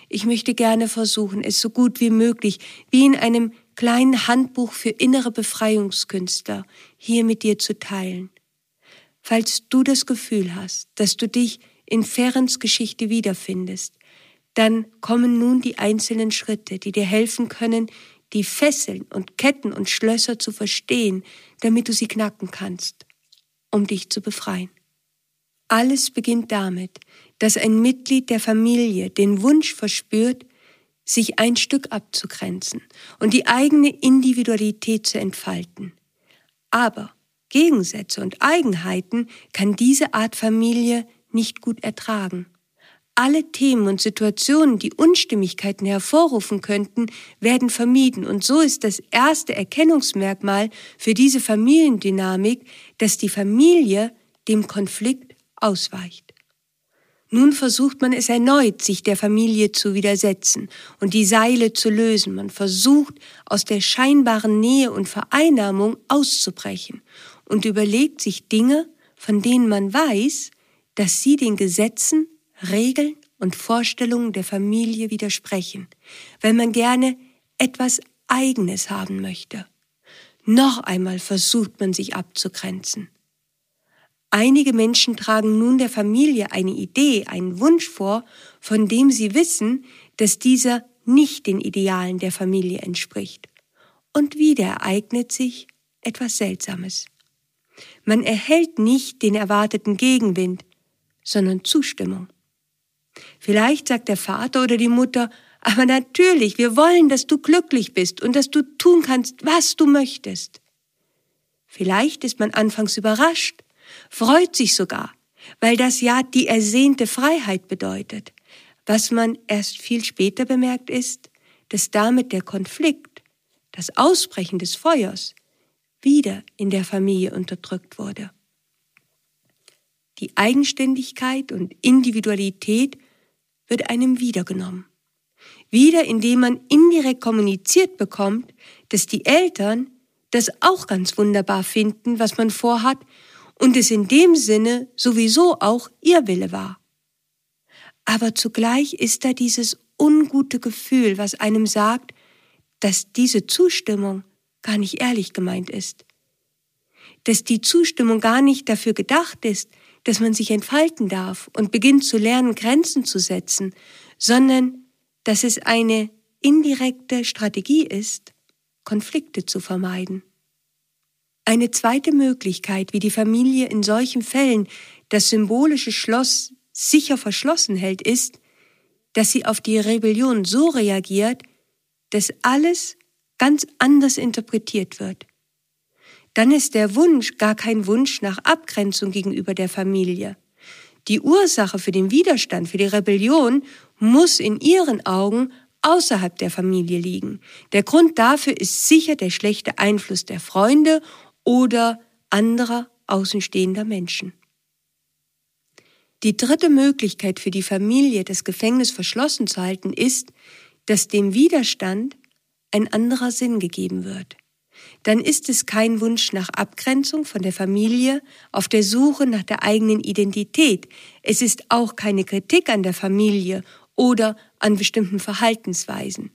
Ich möchte gerne versuchen, es so gut wie möglich, wie in einem kleinen Handbuch für innere Befreiungskünstler hier mit dir zu teilen. Falls du das Gefühl hast, dass du dich in Ferens Geschichte wiederfindest, dann kommen nun die einzelnen Schritte, die dir helfen können, die Fesseln und Ketten und Schlösser zu verstehen, damit du sie knacken kannst, um dich zu befreien. Alles beginnt damit, dass ein Mitglied der Familie den Wunsch verspürt, sich ein Stück abzugrenzen und die eigene Individualität zu entfalten. Aber Gegensätze und Eigenheiten kann diese Art Familie nicht gut ertragen. Alle Themen und Situationen, die Unstimmigkeiten hervorrufen könnten, werden vermieden. Und so ist das erste Erkennungsmerkmal für diese Familiendynamik, dass die Familie dem Konflikt ausweicht. Nun versucht man es erneut, sich der Familie zu widersetzen und die Seile zu lösen. Man versucht, aus der scheinbaren Nähe und Vereinnahmung auszubrechen und überlegt sich Dinge, von denen man weiß, dass sie den Gesetzen, Regeln und Vorstellungen der Familie widersprechen, weil man gerne etwas Eigenes haben möchte. Noch einmal versucht man sich abzugrenzen. Einige Menschen tragen nun der Familie eine Idee, einen Wunsch vor, von dem sie wissen, dass dieser nicht den Idealen der Familie entspricht. Und wieder ereignet sich etwas Seltsames. Man erhält nicht den erwarteten Gegenwind, sondern Zustimmung. Vielleicht sagt der Vater oder die Mutter, aber natürlich, wir wollen, dass du glücklich bist und dass du tun kannst, was du möchtest. Vielleicht ist man anfangs überrascht, freut sich sogar, weil das ja die ersehnte Freiheit bedeutet. Was man erst viel später bemerkt ist, dass damit der Konflikt, das Ausbrechen des Feuers, wieder in der Familie unterdrückt wurde. Die Eigenständigkeit und Individualität wird einem wiedergenommen. Wieder indem man indirekt kommuniziert bekommt, dass die Eltern das auch ganz wunderbar finden, was man vorhat und es in dem Sinne sowieso auch ihr Wille war. Aber zugleich ist da dieses ungute Gefühl, was einem sagt, dass diese Zustimmung gar nicht ehrlich gemeint ist. Dass die Zustimmung gar nicht dafür gedacht ist, dass man sich entfalten darf und beginnt zu lernen, Grenzen zu setzen, sondern dass es eine indirekte Strategie ist, Konflikte zu vermeiden. Eine zweite Möglichkeit, wie die Familie in solchen Fällen das symbolische Schloss sicher verschlossen hält, ist, dass sie auf die Rebellion so reagiert, dass alles ganz anders interpretiert wird. Dann ist der Wunsch gar kein Wunsch nach Abgrenzung gegenüber der Familie. Die Ursache für den Widerstand, für die Rebellion muss in ihren Augen außerhalb der Familie liegen. Der Grund dafür ist sicher der schlechte Einfluss der Freunde oder anderer außenstehender Menschen. Die dritte Möglichkeit für die Familie, das Gefängnis verschlossen zu halten, ist, dass dem Widerstand ein anderer Sinn gegeben wird. Dann ist es kein Wunsch nach Abgrenzung von der Familie auf der Suche nach der eigenen Identität. Es ist auch keine Kritik an der Familie oder an bestimmten Verhaltensweisen.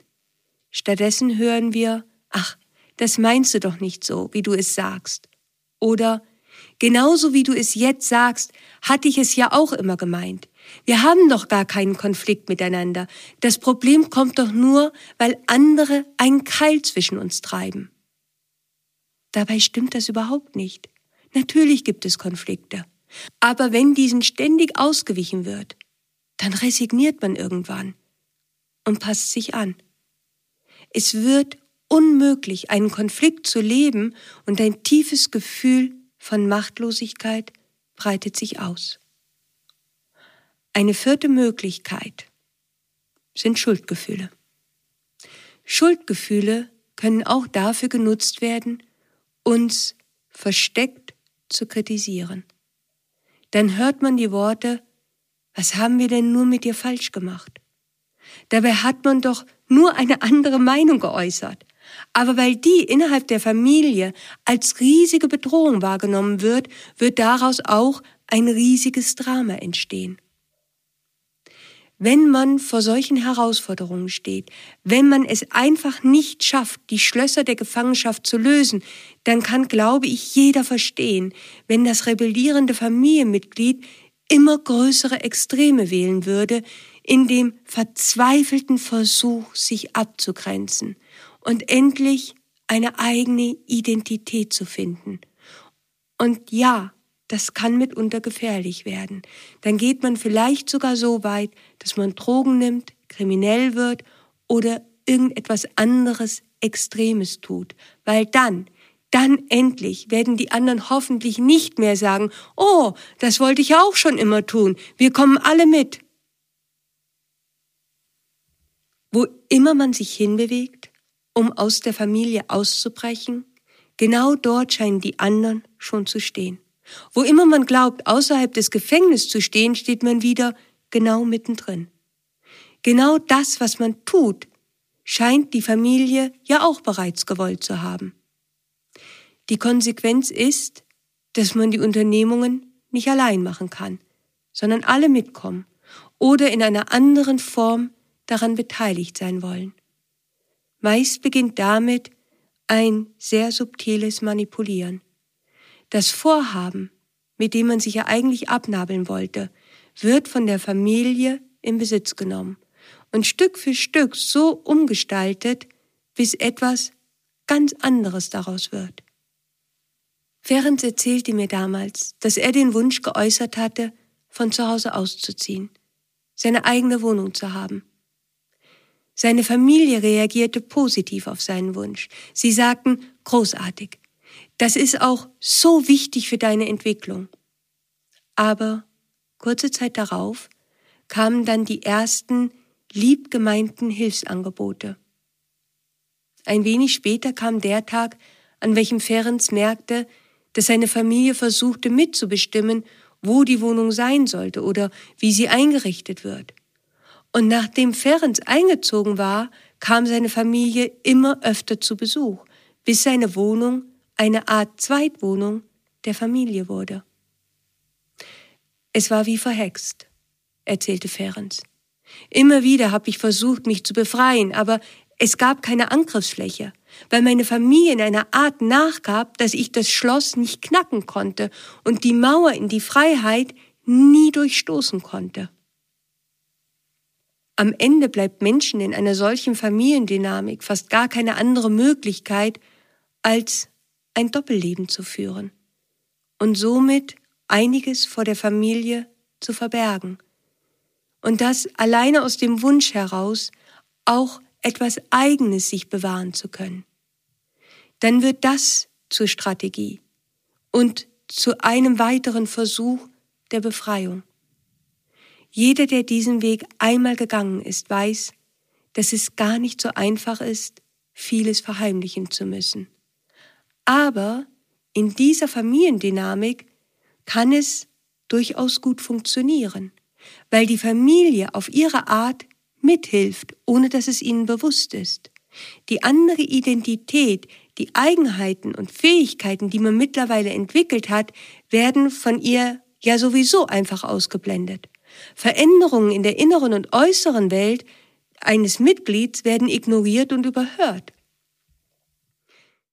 Stattdessen hören wir, ach, das meinst du doch nicht so, wie du es sagst. Oder, genauso wie du es jetzt sagst, hatte ich es ja auch immer gemeint. Wir haben doch gar keinen Konflikt miteinander. Das Problem kommt doch nur, weil andere einen Keil zwischen uns treiben. Dabei stimmt das überhaupt nicht. Natürlich gibt es Konflikte. Aber wenn diesen ständig ausgewichen wird, dann resigniert man irgendwann und passt sich an. Es wird unmöglich, einen Konflikt zu leben und ein tiefes Gefühl von Machtlosigkeit breitet sich aus. Eine vierte Möglichkeit sind Schuldgefühle. Schuldgefühle können auch dafür genutzt werden, uns versteckt zu kritisieren. Dann hört man die Worte, was haben wir denn nur mit dir falsch gemacht? Dabei hat man doch nur eine andere Meinung geäußert. Aber weil die innerhalb der Familie als riesige Bedrohung wahrgenommen wird, wird daraus auch ein riesiges Drama entstehen. Wenn man vor solchen Herausforderungen steht, wenn man es einfach nicht schafft, die Schlösser der Gefangenschaft zu lösen, dann kann, glaube ich, jeder verstehen, wenn das rebellierende Familienmitglied immer größere Extreme wählen würde, in dem verzweifelten Versuch, sich abzugrenzen und endlich eine eigene Identität zu finden. Und ja, das kann mitunter gefährlich werden. Dann geht man vielleicht sogar so weit, dass man Drogen nimmt, kriminell wird oder irgendetwas anderes Extremes tut, weil dann, dann endlich werden die anderen hoffentlich nicht mehr sagen, oh, das wollte ich auch schon immer tun, wir kommen alle mit. Wo immer man sich hinbewegt, um aus der Familie auszubrechen, genau dort scheinen die anderen schon zu stehen. Wo immer man glaubt, außerhalb des Gefängnisses zu stehen, steht man wieder genau mittendrin. Genau das, was man tut, scheint die Familie ja auch bereits gewollt zu haben. Die Konsequenz ist, dass man die Unternehmungen nicht allein machen kann, sondern alle mitkommen oder in einer anderen Form daran beteiligt sein wollen. Meist beginnt damit ein sehr subtiles Manipulieren. Das Vorhaben, mit dem man sich ja eigentlich abnabeln wollte, wird von der Familie in Besitz genommen und Stück für Stück so umgestaltet, bis etwas ganz anderes daraus wird. Ferenc erzählte mir damals, dass er den Wunsch geäußert hatte, von zu Hause auszuziehen, seine eigene Wohnung zu haben. Seine Familie reagierte positiv auf seinen Wunsch. Sie sagten, großartig. Das ist auch so wichtig für deine Entwicklung. Aber kurze Zeit darauf kamen dann die ersten liebgemeinten Hilfsangebote. Ein wenig später kam der Tag, an welchem Ferenc merkte, dass seine Familie versuchte mitzubestimmen, wo die Wohnung sein sollte oder wie sie eingerichtet wird. Und nachdem Ferenc eingezogen war, kam seine Familie immer öfter zu Besuch, bis seine Wohnung eine Art Zweitwohnung der Familie wurde. Es war wie verhext, erzählte Ferenc. Immer wieder habe ich versucht, mich zu befreien, aber Es gab keine Angriffsfläche, weil meine Familie in einer Art nachgab, dass ich das Schloss nicht knacken konnte und die Mauer in die Freiheit nie durchstoßen konnte. Am Ende bleibt Menschen in einer solchen Familiendynamik fast gar keine andere Möglichkeit, als ein Doppelleben zu führen und somit einiges vor der Familie zu verbergen. Und das alleine aus dem Wunsch heraus, auch etwas Eigenes sich bewahren zu können. Dann wird das zur Strategie und zu einem weiteren Versuch der Befreiung. Jeder, der diesen Weg einmal gegangen ist, weiß, dass es gar nicht so einfach ist, vieles verheimlichen zu müssen. Aber in dieser Familiendynamik kann es durchaus gut funktionieren, weil die Familie auf ihre Art mithilft, ohne dass es ihnen bewusst ist. Die andere Identität, die Eigenheiten und Fähigkeiten, die man mittlerweile entwickelt hat, werden von ihr ja sowieso einfach ausgeblendet. Veränderungen in der inneren und äußeren Welt eines Mitglieds werden ignoriert und überhört.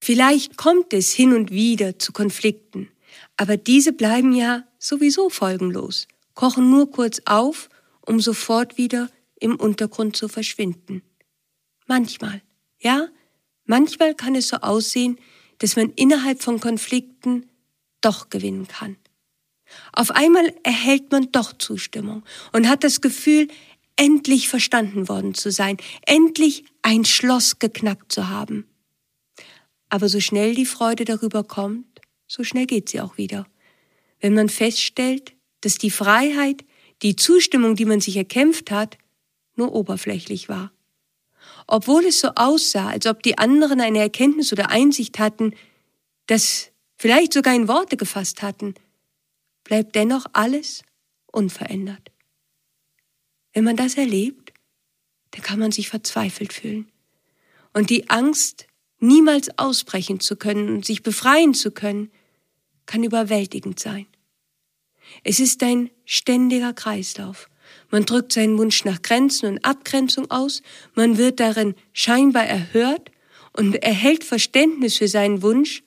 Vielleicht kommt es hin und wieder zu Konflikten, aber diese bleiben ja sowieso folgenlos, kochen nur kurz auf, um sofort wieder im Untergrund zu verschwinden. Manchmal, ja, manchmal kann es so aussehen, dass man innerhalb von Konflikten doch gewinnen kann. Auf einmal erhält man doch Zustimmung und hat das Gefühl, endlich verstanden worden zu sein, endlich ein Schloss geknackt zu haben. Aber so schnell die Freude darüber kommt, so schnell geht sie auch wieder. Wenn man feststellt, dass die Freiheit, die Zustimmung, die man sich erkämpft hat, nur oberflächlich war. Obwohl es so aussah, als ob die anderen eine Erkenntnis oder Einsicht hatten, das vielleicht sogar in Worte gefasst hatten, bleibt dennoch alles unverändert. Wenn man das erlebt, dann kann man sich verzweifelt fühlen. Und die Angst, niemals ausbrechen zu können und sich befreien zu können, kann überwältigend sein. Es ist ein ständiger Kreislauf. Man drückt seinen Wunsch nach Grenzen und Abgrenzung aus, man wird darin scheinbar erhört und erhält Verständnis für seinen Wunsch,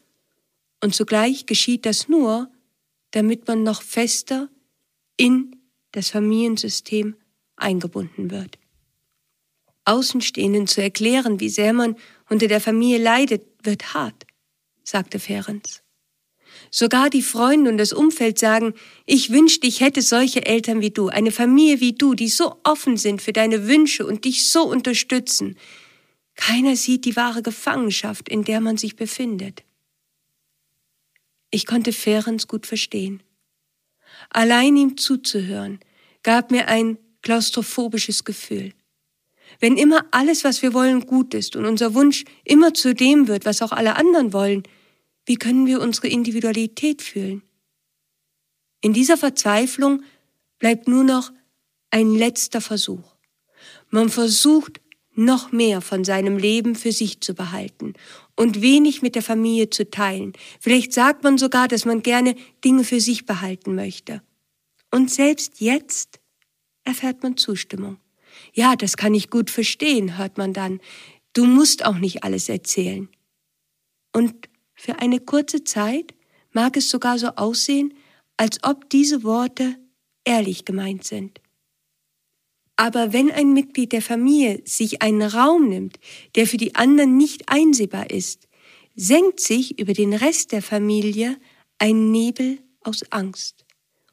und zugleich geschieht das nur, damit man noch fester in das Familiensystem eingebunden wird. Außenstehenden zu erklären, wie sehr man unter der Familie leidet, wird hart, sagte Ferenc. Sogar die Freunde und das Umfeld sagen, ich wünschte, ich hätte solche Eltern wie du, eine Familie wie du, die so offen sind für deine Wünsche und dich so unterstützen. Keiner sieht die wahre Gefangenschaft, in der man sich befindet. Ich konnte Ferenc gut verstehen. Allein ihm zuzuhören, gab mir ein klaustrophobisches Gefühl. Wenn immer alles, was wir wollen, gut ist und unser Wunsch immer zu dem wird, was auch alle anderen wollen, wie können wir unsere Individualität fühlen? In dieser Verzweiflung bleibt nur noch ein letzter Versuch. Man versucht, noch mehr von seinem Leben für sich zu behalten und wenig mit der Familie zu teilen. Vielleicht sagt man sogar, dass man gerne Dinge für sich behalten möchte. Und selbst jetzt erfährt man Zustimmung. Ja, das kann ich gut verstehen, hört man dann. Du musst auch nicht alles erzählen. Und für eine kurze Zeit mag es sogar so aussehen, als ob diese Worte ehrlich gemeint sind. Aber wenn ein Mitglied der Familie sich einen Raum nimmt, der für die anderen nicht einsehbar ist, senkt sich über den Rest der Familie ein Nebel aus Angst.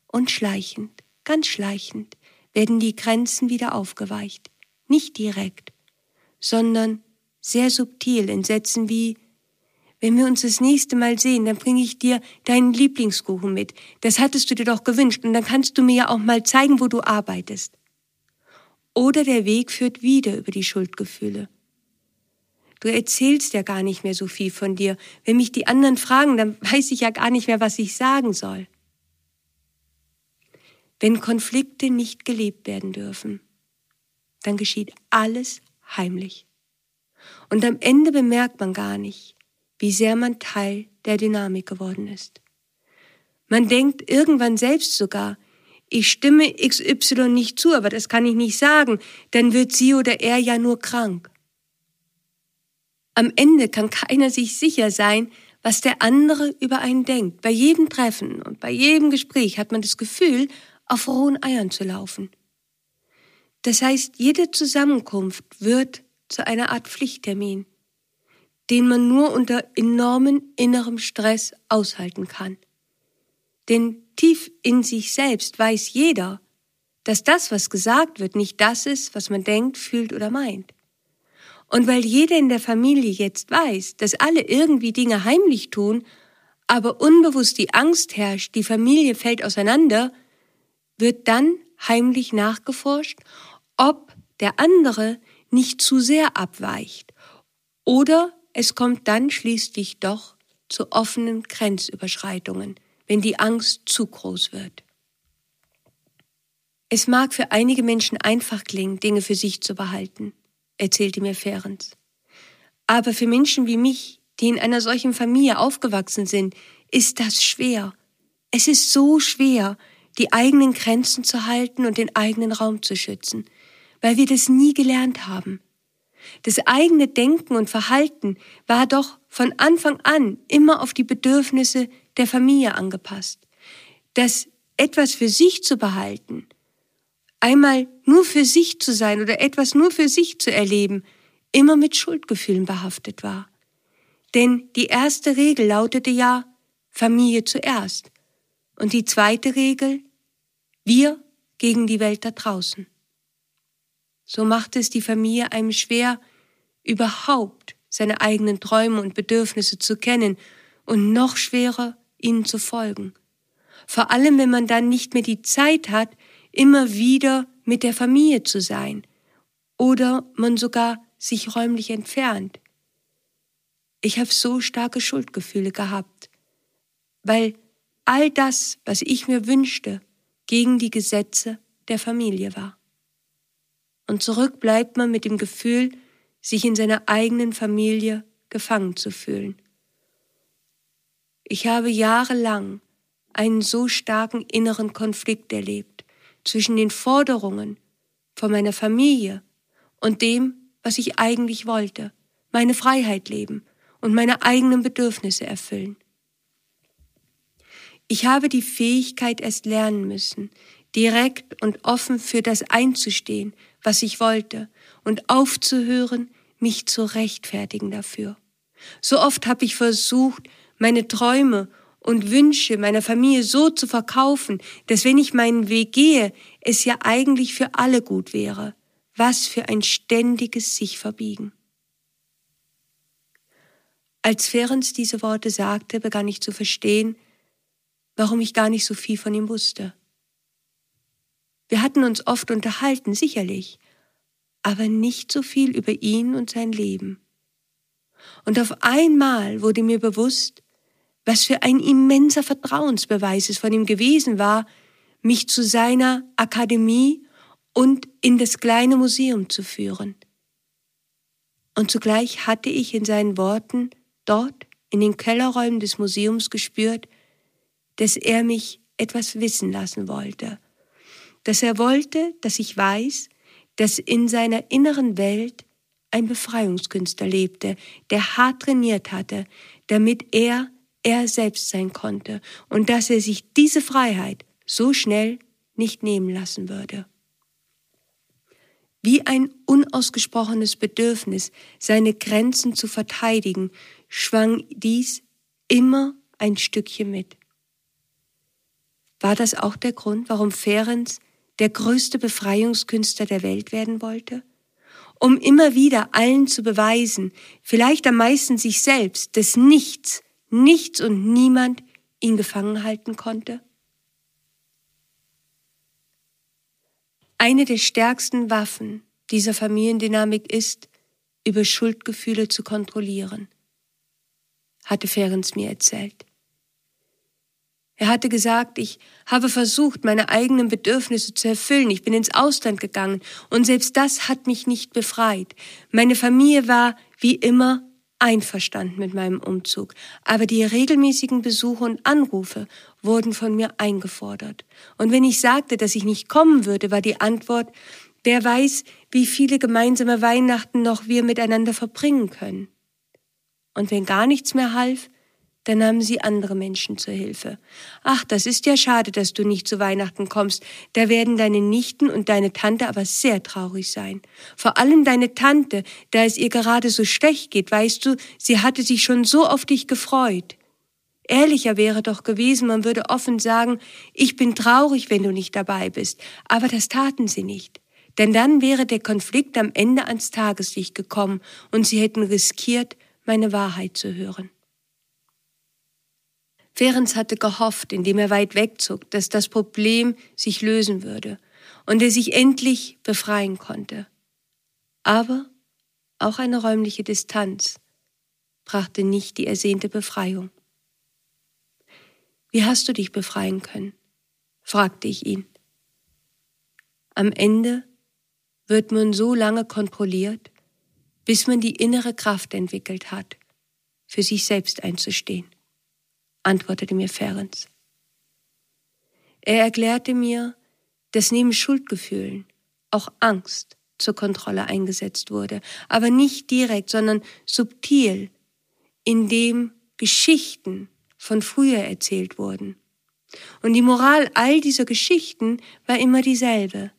Und schleichend, ganz schleichend, werden die Grenzen wieder aufgeweicht. Nicht direkt, sondern sehr subtil in Sätzen wie wenn wir uns das nächste Mal sehen, dann bringe ich dir deinen Lieblingskuchen mit. Das hattest du dir doch gewünscht und dann kannst du mir ja auch mal zeigen, wo du arbeitest. Oder der Weg führt wieder über die Schuldgefühle. Du erzählst ja gar nicht mehr so viel von dir. Wenn mich die anderen fragen, dann weiß ich ja gar nicht mehr, was ich sagen soll. Wenn Konflikte nicht gelebt werden dürfen, dann geschieht alles heimlich. Und am Ende bemerkt man gar nicht, wie sehr man Teil der Dynamik geworden ist. Man denkt irgendwann selbst sogar, ich stimme XY nicht zu, aber das kann ich nicht sagen, dann wird sie oder er ja nur krank. Am Ende kann keiner sich sicher sein, was der andere über einen denkt. Bei jedem Treffen und bei jedem Gespräch hat man das Gefühl, auf rohen Eiern zu laufen. Das heißt, jede Zusammenkunft wird zu einer Art Pflichttermin, den man nur unter enormem innerem Stress aushalten kann. Denn tief in sich selbst weiß jeder, dass das, was gesagt wird, nicht das ist, was man denkt, fühlt oder meint. Und weil jeder in der Familie jetzt weiß, dass alle irgendwie Dinge heimlich tun, aber unbewusst die Angst herrscht, die Familie fällt auseinander, wird dann heimlich nachgeforscht, ob der andere nicht zu sehr abweicht oder es kommt dann schließlich doch zu offenen Grenzüberschreitungen, wenn die Angst zu groß wird. Es mag für einige Menschen einfach klingen, Dinge für sich zu behalten, erzählte mir Ferenc. Aber für Menschen wie mich, die in einer solchen Familie aufgewachsen sind, ist das schwer. Es ist so schwer, die eigenen Grenzen zu halten und den eigenen Raum zu schützen, weil wir das nie gelernt haben. Das eigene Denken und Verhalten war doch von Anfang an immer auf die Bedürfnisse der Familie angepasst. Das etwas für sich zu behalten, einmal nur für sich zu sein oder etwas nur für sich zu erleben, immer mit Schuldgefühlen behaftet war. Denn die erste Regel lautete ja Familie zuerst und die zweite Regel wir gegen die Welt da draußen. So machte es die Familie einem schwer, überhaupt seine eigenen Träume und Bedürfnisse zu kennen und noch schwerer, ihnen zu folgen. Vor allem, wenn man dann nicht mehr die Zeit hat, immer wieder mit der Familie zu sein oder man sogar sich räumlich entfernt. Ich habe so starke Schuldgefühle gehabt, weil all das, was ich mir wünschte, gegen die Gesetze der Familie war. Und zurück bleibt man mit dem Gefühl, sich in seiner eigenen Familie gefangen zu fühlen. Ich habe jahrelang einen so starken inneren Konflikt erlebt zwischen den Forderungen von meiner Familie und dem, was ich eigentlich wollte, meine Freiheit leben und meine eigenen Bedürfnisse erfüllen. Ich habe die Fähigkeit erst lernen müssen, direkt und offen für das einzustehen, was ich wollte, und aufzuhören, mich zu rechtfertigen dafür. So oft habe ich versucht, meine Träume und Wünsche meiner Familie so zu verkaufen, dass wenn ich meinen Weg gehe, es ja eigentlich für alle gut wäre. Was für ein ständiges sich verbiegen. Als Ferenc diese Worte sagte, begann ich zu verstehen, warum ich gar nicht so viel von ihm wusste. Wir hatten uns oft unterhalten, sicherlich, aber nicht so viel über ihn und sein Leben. Und auf einmal wurde mir bewusst, was für ein immenser Vertrauensbeweis es von ihm gewesen war, mich zu seiner Akademie und in das kleine Museum zu führen. Und zugleich hatte ich in seinen Worten dort in den Kellerräumen des Museums gespürt, dass er mich etwas wissen lassen wollte, dass er wollte, dass ich weiß, dass in seiner inneren Welt ein Befreiungskünstler lebte, der hart trainiert hatte, damit er er selbst sein konnte und dass er sich diese Freiheit so schnell nicht nehmen lassen würde. Wie ein unausgesprochenes Bedürfnis, seine Grenzen zu verteidigen, schwang dies immer ein Stückchen mit. War das auch der Grund, warum Ferenc der größte Befreiungskünstler der Welt werden wollte? Um immer wieder allen zu beweisen, vielleicht am meisten sich selbst, dass nichts, nichts und niemand ihn gefangen halten konnte? Eine der stärksten Waffen dieser Familiendynamik ist, über Schuldgefühle zu kontrollieren, hatte Ferenc mir erzählt. Er hatte gesagt, ich habe versucht, meine eigenen Bedürfnisse zu erfüllen. Ich bin ins Ausland gegangen und selbst das hat mich nicht befreit. Meine Familie war, wie immer, einverstanden mit meinem Umzug, aber die regelmäßigen Besuche und Anrufe wurden von mir eingefordert. Und wenn ich sagte, dass ich nicht kommen würde, war die Antwort, wer weiß, wie viele gemeinsame Weihnachten noch wir miteinander verbringen können. Und wenn gar nichts mehr half, dann nahmen sie andere Menschen zur Hilfe. Ach, das ist ja schade, dass du nicht zu Weihnachten kommst. Da werden deine Nichten und deine Tante aber sehr traurig sein. Vor allem deine Tante, da es ihr gerade so schlecht geht, weißt du, sie hatte sich schon so auf dich gefreut. Ehrlicher wäre doch gewesen, man würde offen sagen, ich bin traurig, wenn du nicht dabei bist. Aber das taten sie nicht. Denn dann wäre der Konflikt am Ende ans Tageslicht gekommen und sie hätten riskiert, meine Wahrheit zu hören. Ferenc hatte gehofft, indem er weit wegzog, dass das Problem sich lösen würde und er sich endlich befreien konnte. Aber auch eine räumliche Distanz brachte nicht die ersehnte Befreiung. Wie hast du dich befreien können? fragte ich ihn. Am Ende wird man so lange kontrolliert, bis man die innere Kraft entwickelt hat, für sich selbst einzustehen antwortete mir Ferenc. Er erklärte mir, dass neben Schuldgefühlen auch Angst zur Kontrolle eingesetzt wurde, aber nicht direkt, sondern subtil, indem Geschichten von früher erzählt wurden. Und die Moral all dieser Geschichten war immer dieselbe.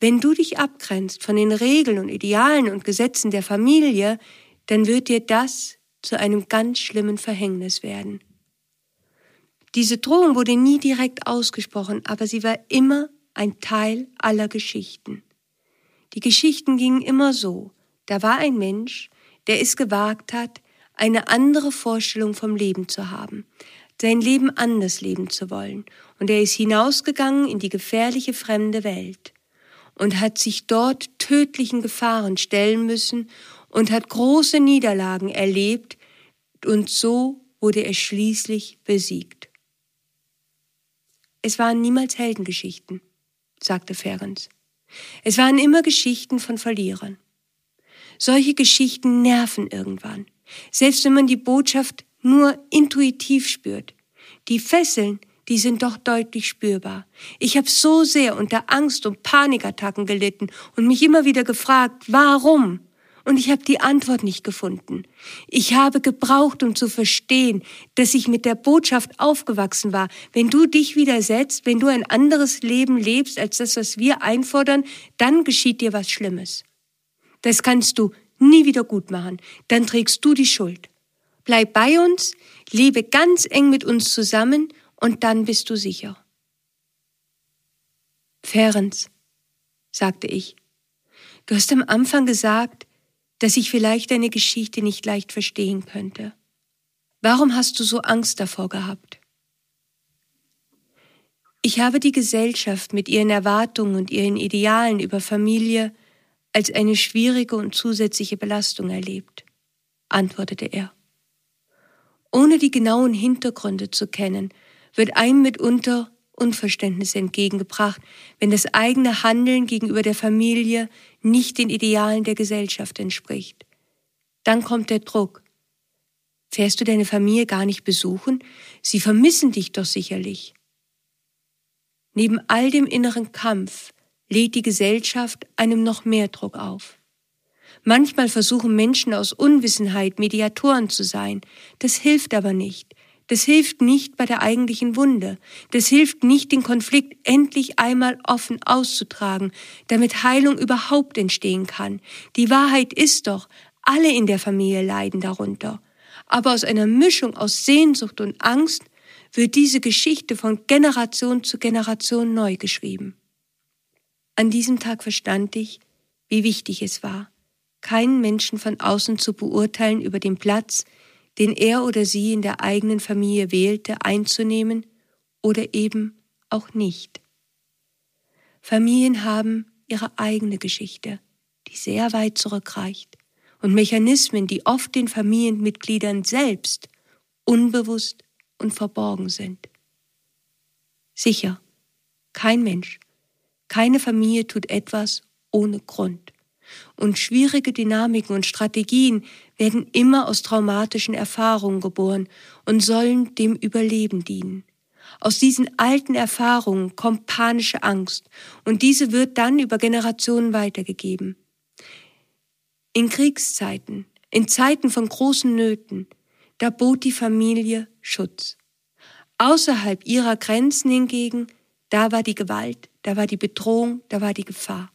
Wenn du dich abgrenzt von den Regeln und Idealen und Gesetzen der Familie, dann wird dir das zu einem ganz schlimmen Verhängnis werden. Diese Drohung wurde nie direkt ausgesprochen, aber sie war immer ein Teil aller Geschichten. Die Geschichten gingen immer so. Da war ein Mensch, der es gewagt hat, eine andere Vorstellung vom Leben zu haben, sein Leben anders leben zu wollen. Und er ist hinausgegangen in die gefährliche fremde Welt und hat sich dort tödlichen Gefahren stellen müssen und hat große Niederlagen erlebt und so wurde er schließlich besiegt. Es waren niemals Heldengeschichten, sagte Ferenc. Es waren immer Geschichten von Verlierern. Solche Geschichten nerven irgendwann, selbst wenn man die Botschaft nur intuitiv spürt. Die Fesseln, die sind doch deutlich spürbar. Ich habe so sehr unter Angst und Panikattacken gelitten und mich immer wieder gefragt, warum? Und ich habe die Antwort nicht gefunden. Ich habe gebraucht, um zu verstehen, dass ich mit der Botschaft aufgewachsen war. Wenn du dich widersetzt, wenn du ein anderes Leben lebst als das, was wir einfordern, dann geschieht dir was Schlimmes. Das kannst du nie wieder gut machen. Dann trägst du die Schuld. Bleib bei uns, lebe ganz eng mit uns zusammen und dann bist du sicher. Ferenc, sagte ich, du hast am Anfang gesagt, dass ich vielleicht deine Geschichte nicht leicht verstehen könnte. Warum hast du so Angst davor gehabt? Ich habe die Gesellschaft mit ihren Erwartungen und ihren Idealen über Familie als eine schwierige und zusätzliche Belastung erlebt, antwortete er. Ohne die genauen Hintergründe zu kennen, wird einem mitunter Unverständnis entgegengebracht, wenn das eigene Handeln gegenüber der Familie nicht den Idealen der Gesellschaft entspricht. Dann kommt der Druck. Fährst du deine Familie gar nicht besuchen? Sie vermissen dich doch sicherlich. Neben all dem inneren Kampf lädt die Gesellschaft einem noch mehr Druck auf. Manchmal versuchen Menschen aus Unwissenheit Mediatoren zu sein. Das hilft aber nicht. Das hilft nicht bei der eigentlichen Wunde. Das hilft nicht, den Konflikt endlich einmal offen auszutragen, damit Heilung überhaupt entstehen kann. Die Wahrheit ist doch, alle in der Familie leiden darunter. Aber aus einer Mischung aus Sehnsucht und Angst wird diese Geschichte von Generation zu Generation neu geschrieben. An diesem Tag verstand ich, wie wichtig es war, keinen Menschen von außen zu beurteilen über den Platz, den er oder sie in der eigenen Familie wählte, einzunehmen oder eben auch nicht. Familien haben ihre eigene Geschichte, die sehr weit zurückreicht, und Mechanismen, die oft den Familienmitgliedern selbst unbewusst und verborgen sind. Sicher, kein Mensch, keine Familie tut etwas ohne Grund. Und schwierige Dynamiken und Strategien werden immer aus traumatischen Erfahrungen geboren und sollen dem Überleben dienen. Aus diesen alten Erfahrungen kommt panische Angst und diese wird dann über Generationen weitergegeben. In Kriegszeiten In Zeiten von großen Nöten, da bot die Familie Schutz. Außerhalb ihrer Grenzen hingegen, da war die Gewalt, da war die Bedrohung, da war die Gefahr.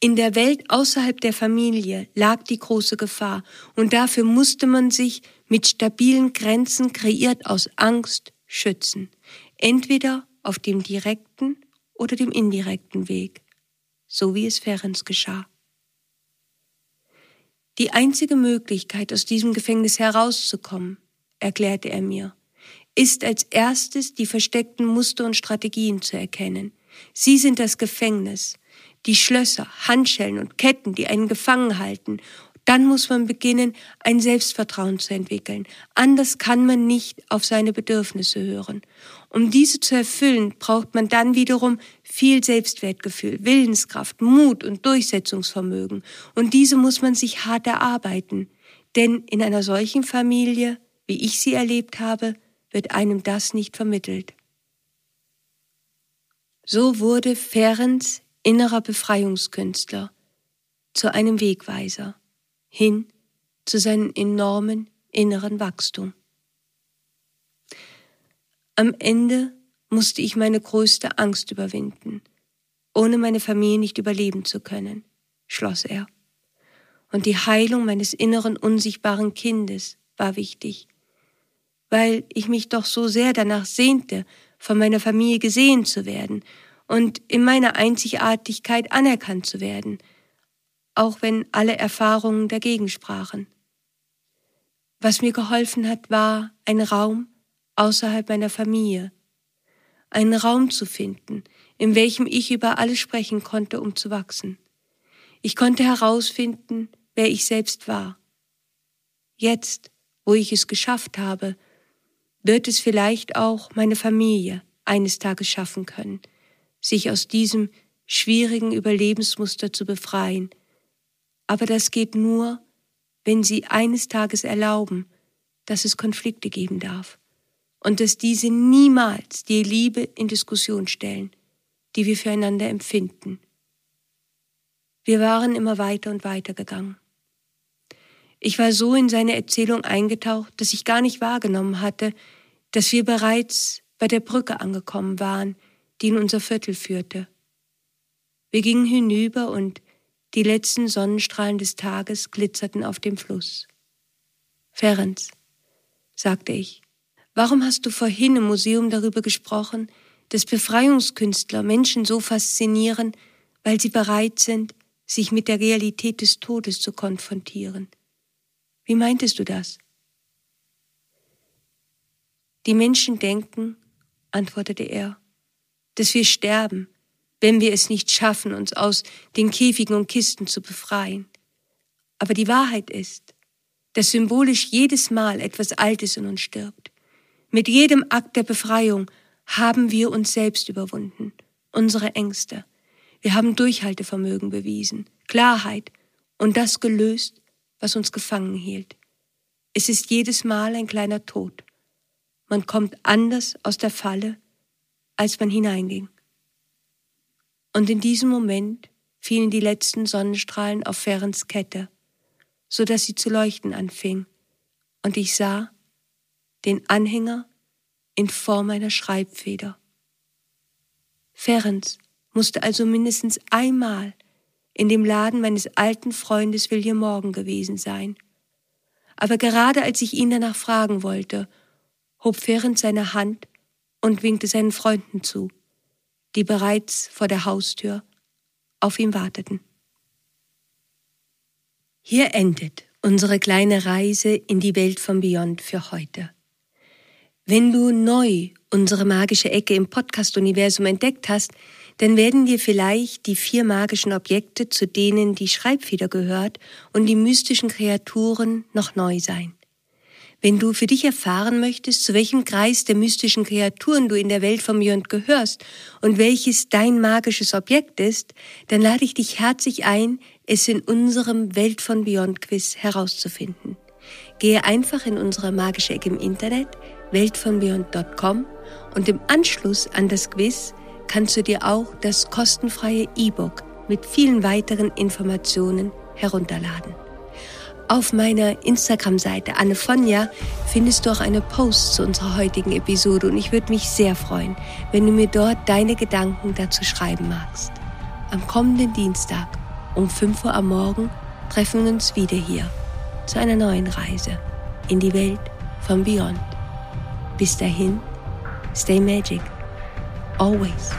In der Welt außerhalb der Familie lag die große Gefahr, und dafür musste man sich mit stabilen Grenzen kreiert aus Angst schützen, entweder auf dem direkten oder dem indirekten Weg, so wie es Ferenc geschah. Die einzige Möglichkeit, aus diesem Gefängnis herauszukommen, erklärte er mir, ist als erstes die versteckten Muster und Strategien zu erkennen. Sie sind das Gefängnis, die Schlösser, Handschellen und Ketten, die einen gefangen halten. Dann muss man beginnen, ein Selbstvertrauen zu entwickeln. Anders kann man nicht auf seine Bedürfnisse hören. Um diese zu erfüllen, braucht man dann wiederum viel Selbstwertgefühl, Willenskraft, Mut und Durchsetzungsvermögen. Und diese muss man sich hart erarbeiten. Denn in einer solchen Familie, wie ich sie erlebt habe, wird einem das nicht vermittelt. So wurde Ferenc innerer Befreiungskünstler, zu einem Wegweiser, hin zu seinem enormen inneren Wachstum. Am Ende musste ich meine größte Angst überwinden, ohne meine Familie nicht überleben zu können, schloss er. Und die Heilung meines inneren unsichtbaren Kindes war wichtig, weil ich mich doch so sehr danach sehnte, von meiner Familie gesehen zu werden und in meiner Einzigartigkeit anerkannt zu werden, auch wenn alle Erfahrungen dagegen sprachen. Was mir geholfen hat, war ein Raum außerhalb meiner Familie, einen Raum zu finden, in welchem ich über alles sprechen konnte, um zu wachsen. Ich konnte herausfinden, wer ich selbst war. Jetzt, wo ich es geschafft habe, wird es vielleicht auch meine Familie eines Tages schaffen können, sich aus diesem schwierigen Überlebensmuster zu befreien. Aber das geht nur, wenn sie eines Tages erlauben, dass es Konflikte geben darf und dass diese niemals die Liebe in Diskussion stellen, die wir füreinander empfinden. Wir waren immer weiter und weiter gegangen. Ich war so in seine Erzählung eingetaucht, dass ich gar nicht wahrgenommen hatte, dass wir bereits bei der Brücke angekommen waren, die in unser Viertel führte. Wir gingen hinüber und die letzten Sonnenstrahlen des Tages glitzerten auf dem Fluss. Ferenc, sagte ich, warum hast du vorhin im Museum darüber gesprochen, dass Befreiungskünstler Menschen so faszinieren, weil sie bereit sind, sich mit der Realität des Todes zu konfrontieren? Wie meintest du das? Die Menschen denken, antwortete er, dass wir sterben, wenn wir es nicht schaffen, uns aus den Käfigen und Kisten zu befreien. Aber die Wahrheit ist, dass symbolisch jedes Mal etwas Altes in uns stirbt. Mit jedem Akt der Befreiung haben wir uns selbst überwunden, unsere Ängste. Wir haben Durchhaltevermögen bewiesen, Klarheit und das gelöst, was uns gefangen hielt. Es ist jedes Mal ein kleiner Tod. Man kommt anders aus der Falle, als man hineinging. Und in diesem Moment fielen die letzten Sonnenstrahlen auf Ferens Kette, so dass sie zu leuchten anfing, und ich sah den Anhänger in Form einer Schreibfeder. Ferenc musste also mindestens einmal in dem Laden meines alten Freundes William Morgan gewesen sein. Aber gerade als ich ihn danach fragen wollte, hob Ferenc seine Hand und winkte seinen Freunden zu, die bereits vor der Haustür auf ihn warteten. Hier endet unsere kleine Reise in die Welt von Beyond für heute. Wenn du neu unsere magische Ecke im Podcast-Universum entdeckt hast, dann werden dir vielleicht die vier magischen Objekte, zu denen die Schreibfeder gehört, und die mystischen Kreaturen noch neu sein. Wenn du für dich erfahren möchtest, zu welchem Kreis der mystischen Kreaturen du in der Welt von Beyond gehörst und welches dein magisches Objekt ist, dann lade ich dich herzlich ein, es in unserem Welt von Beyond Quiz herauszufinden. Gehe einfach in unsere magische Ecke im Internet, weltvonbeyond.com und im Anschluss an das Quiz kannst du dir auch das kostenfreie E-Book mit vielen weiteren Informationen herunterladen. Auf meiner Instagram-Seite Anne Fonja findest du auch eine Post zu unserer heutigen Episode und ich würde mich sehr freuen, wenn du mir dort deine Gedanken dazu schreiben magst. Am kommenden Dienstag um 5 Uhr am Morgen treffen wir uns wieder hier zu einer neuen Reise in die Welt von Beyond. Bis dahin, stay magic, always.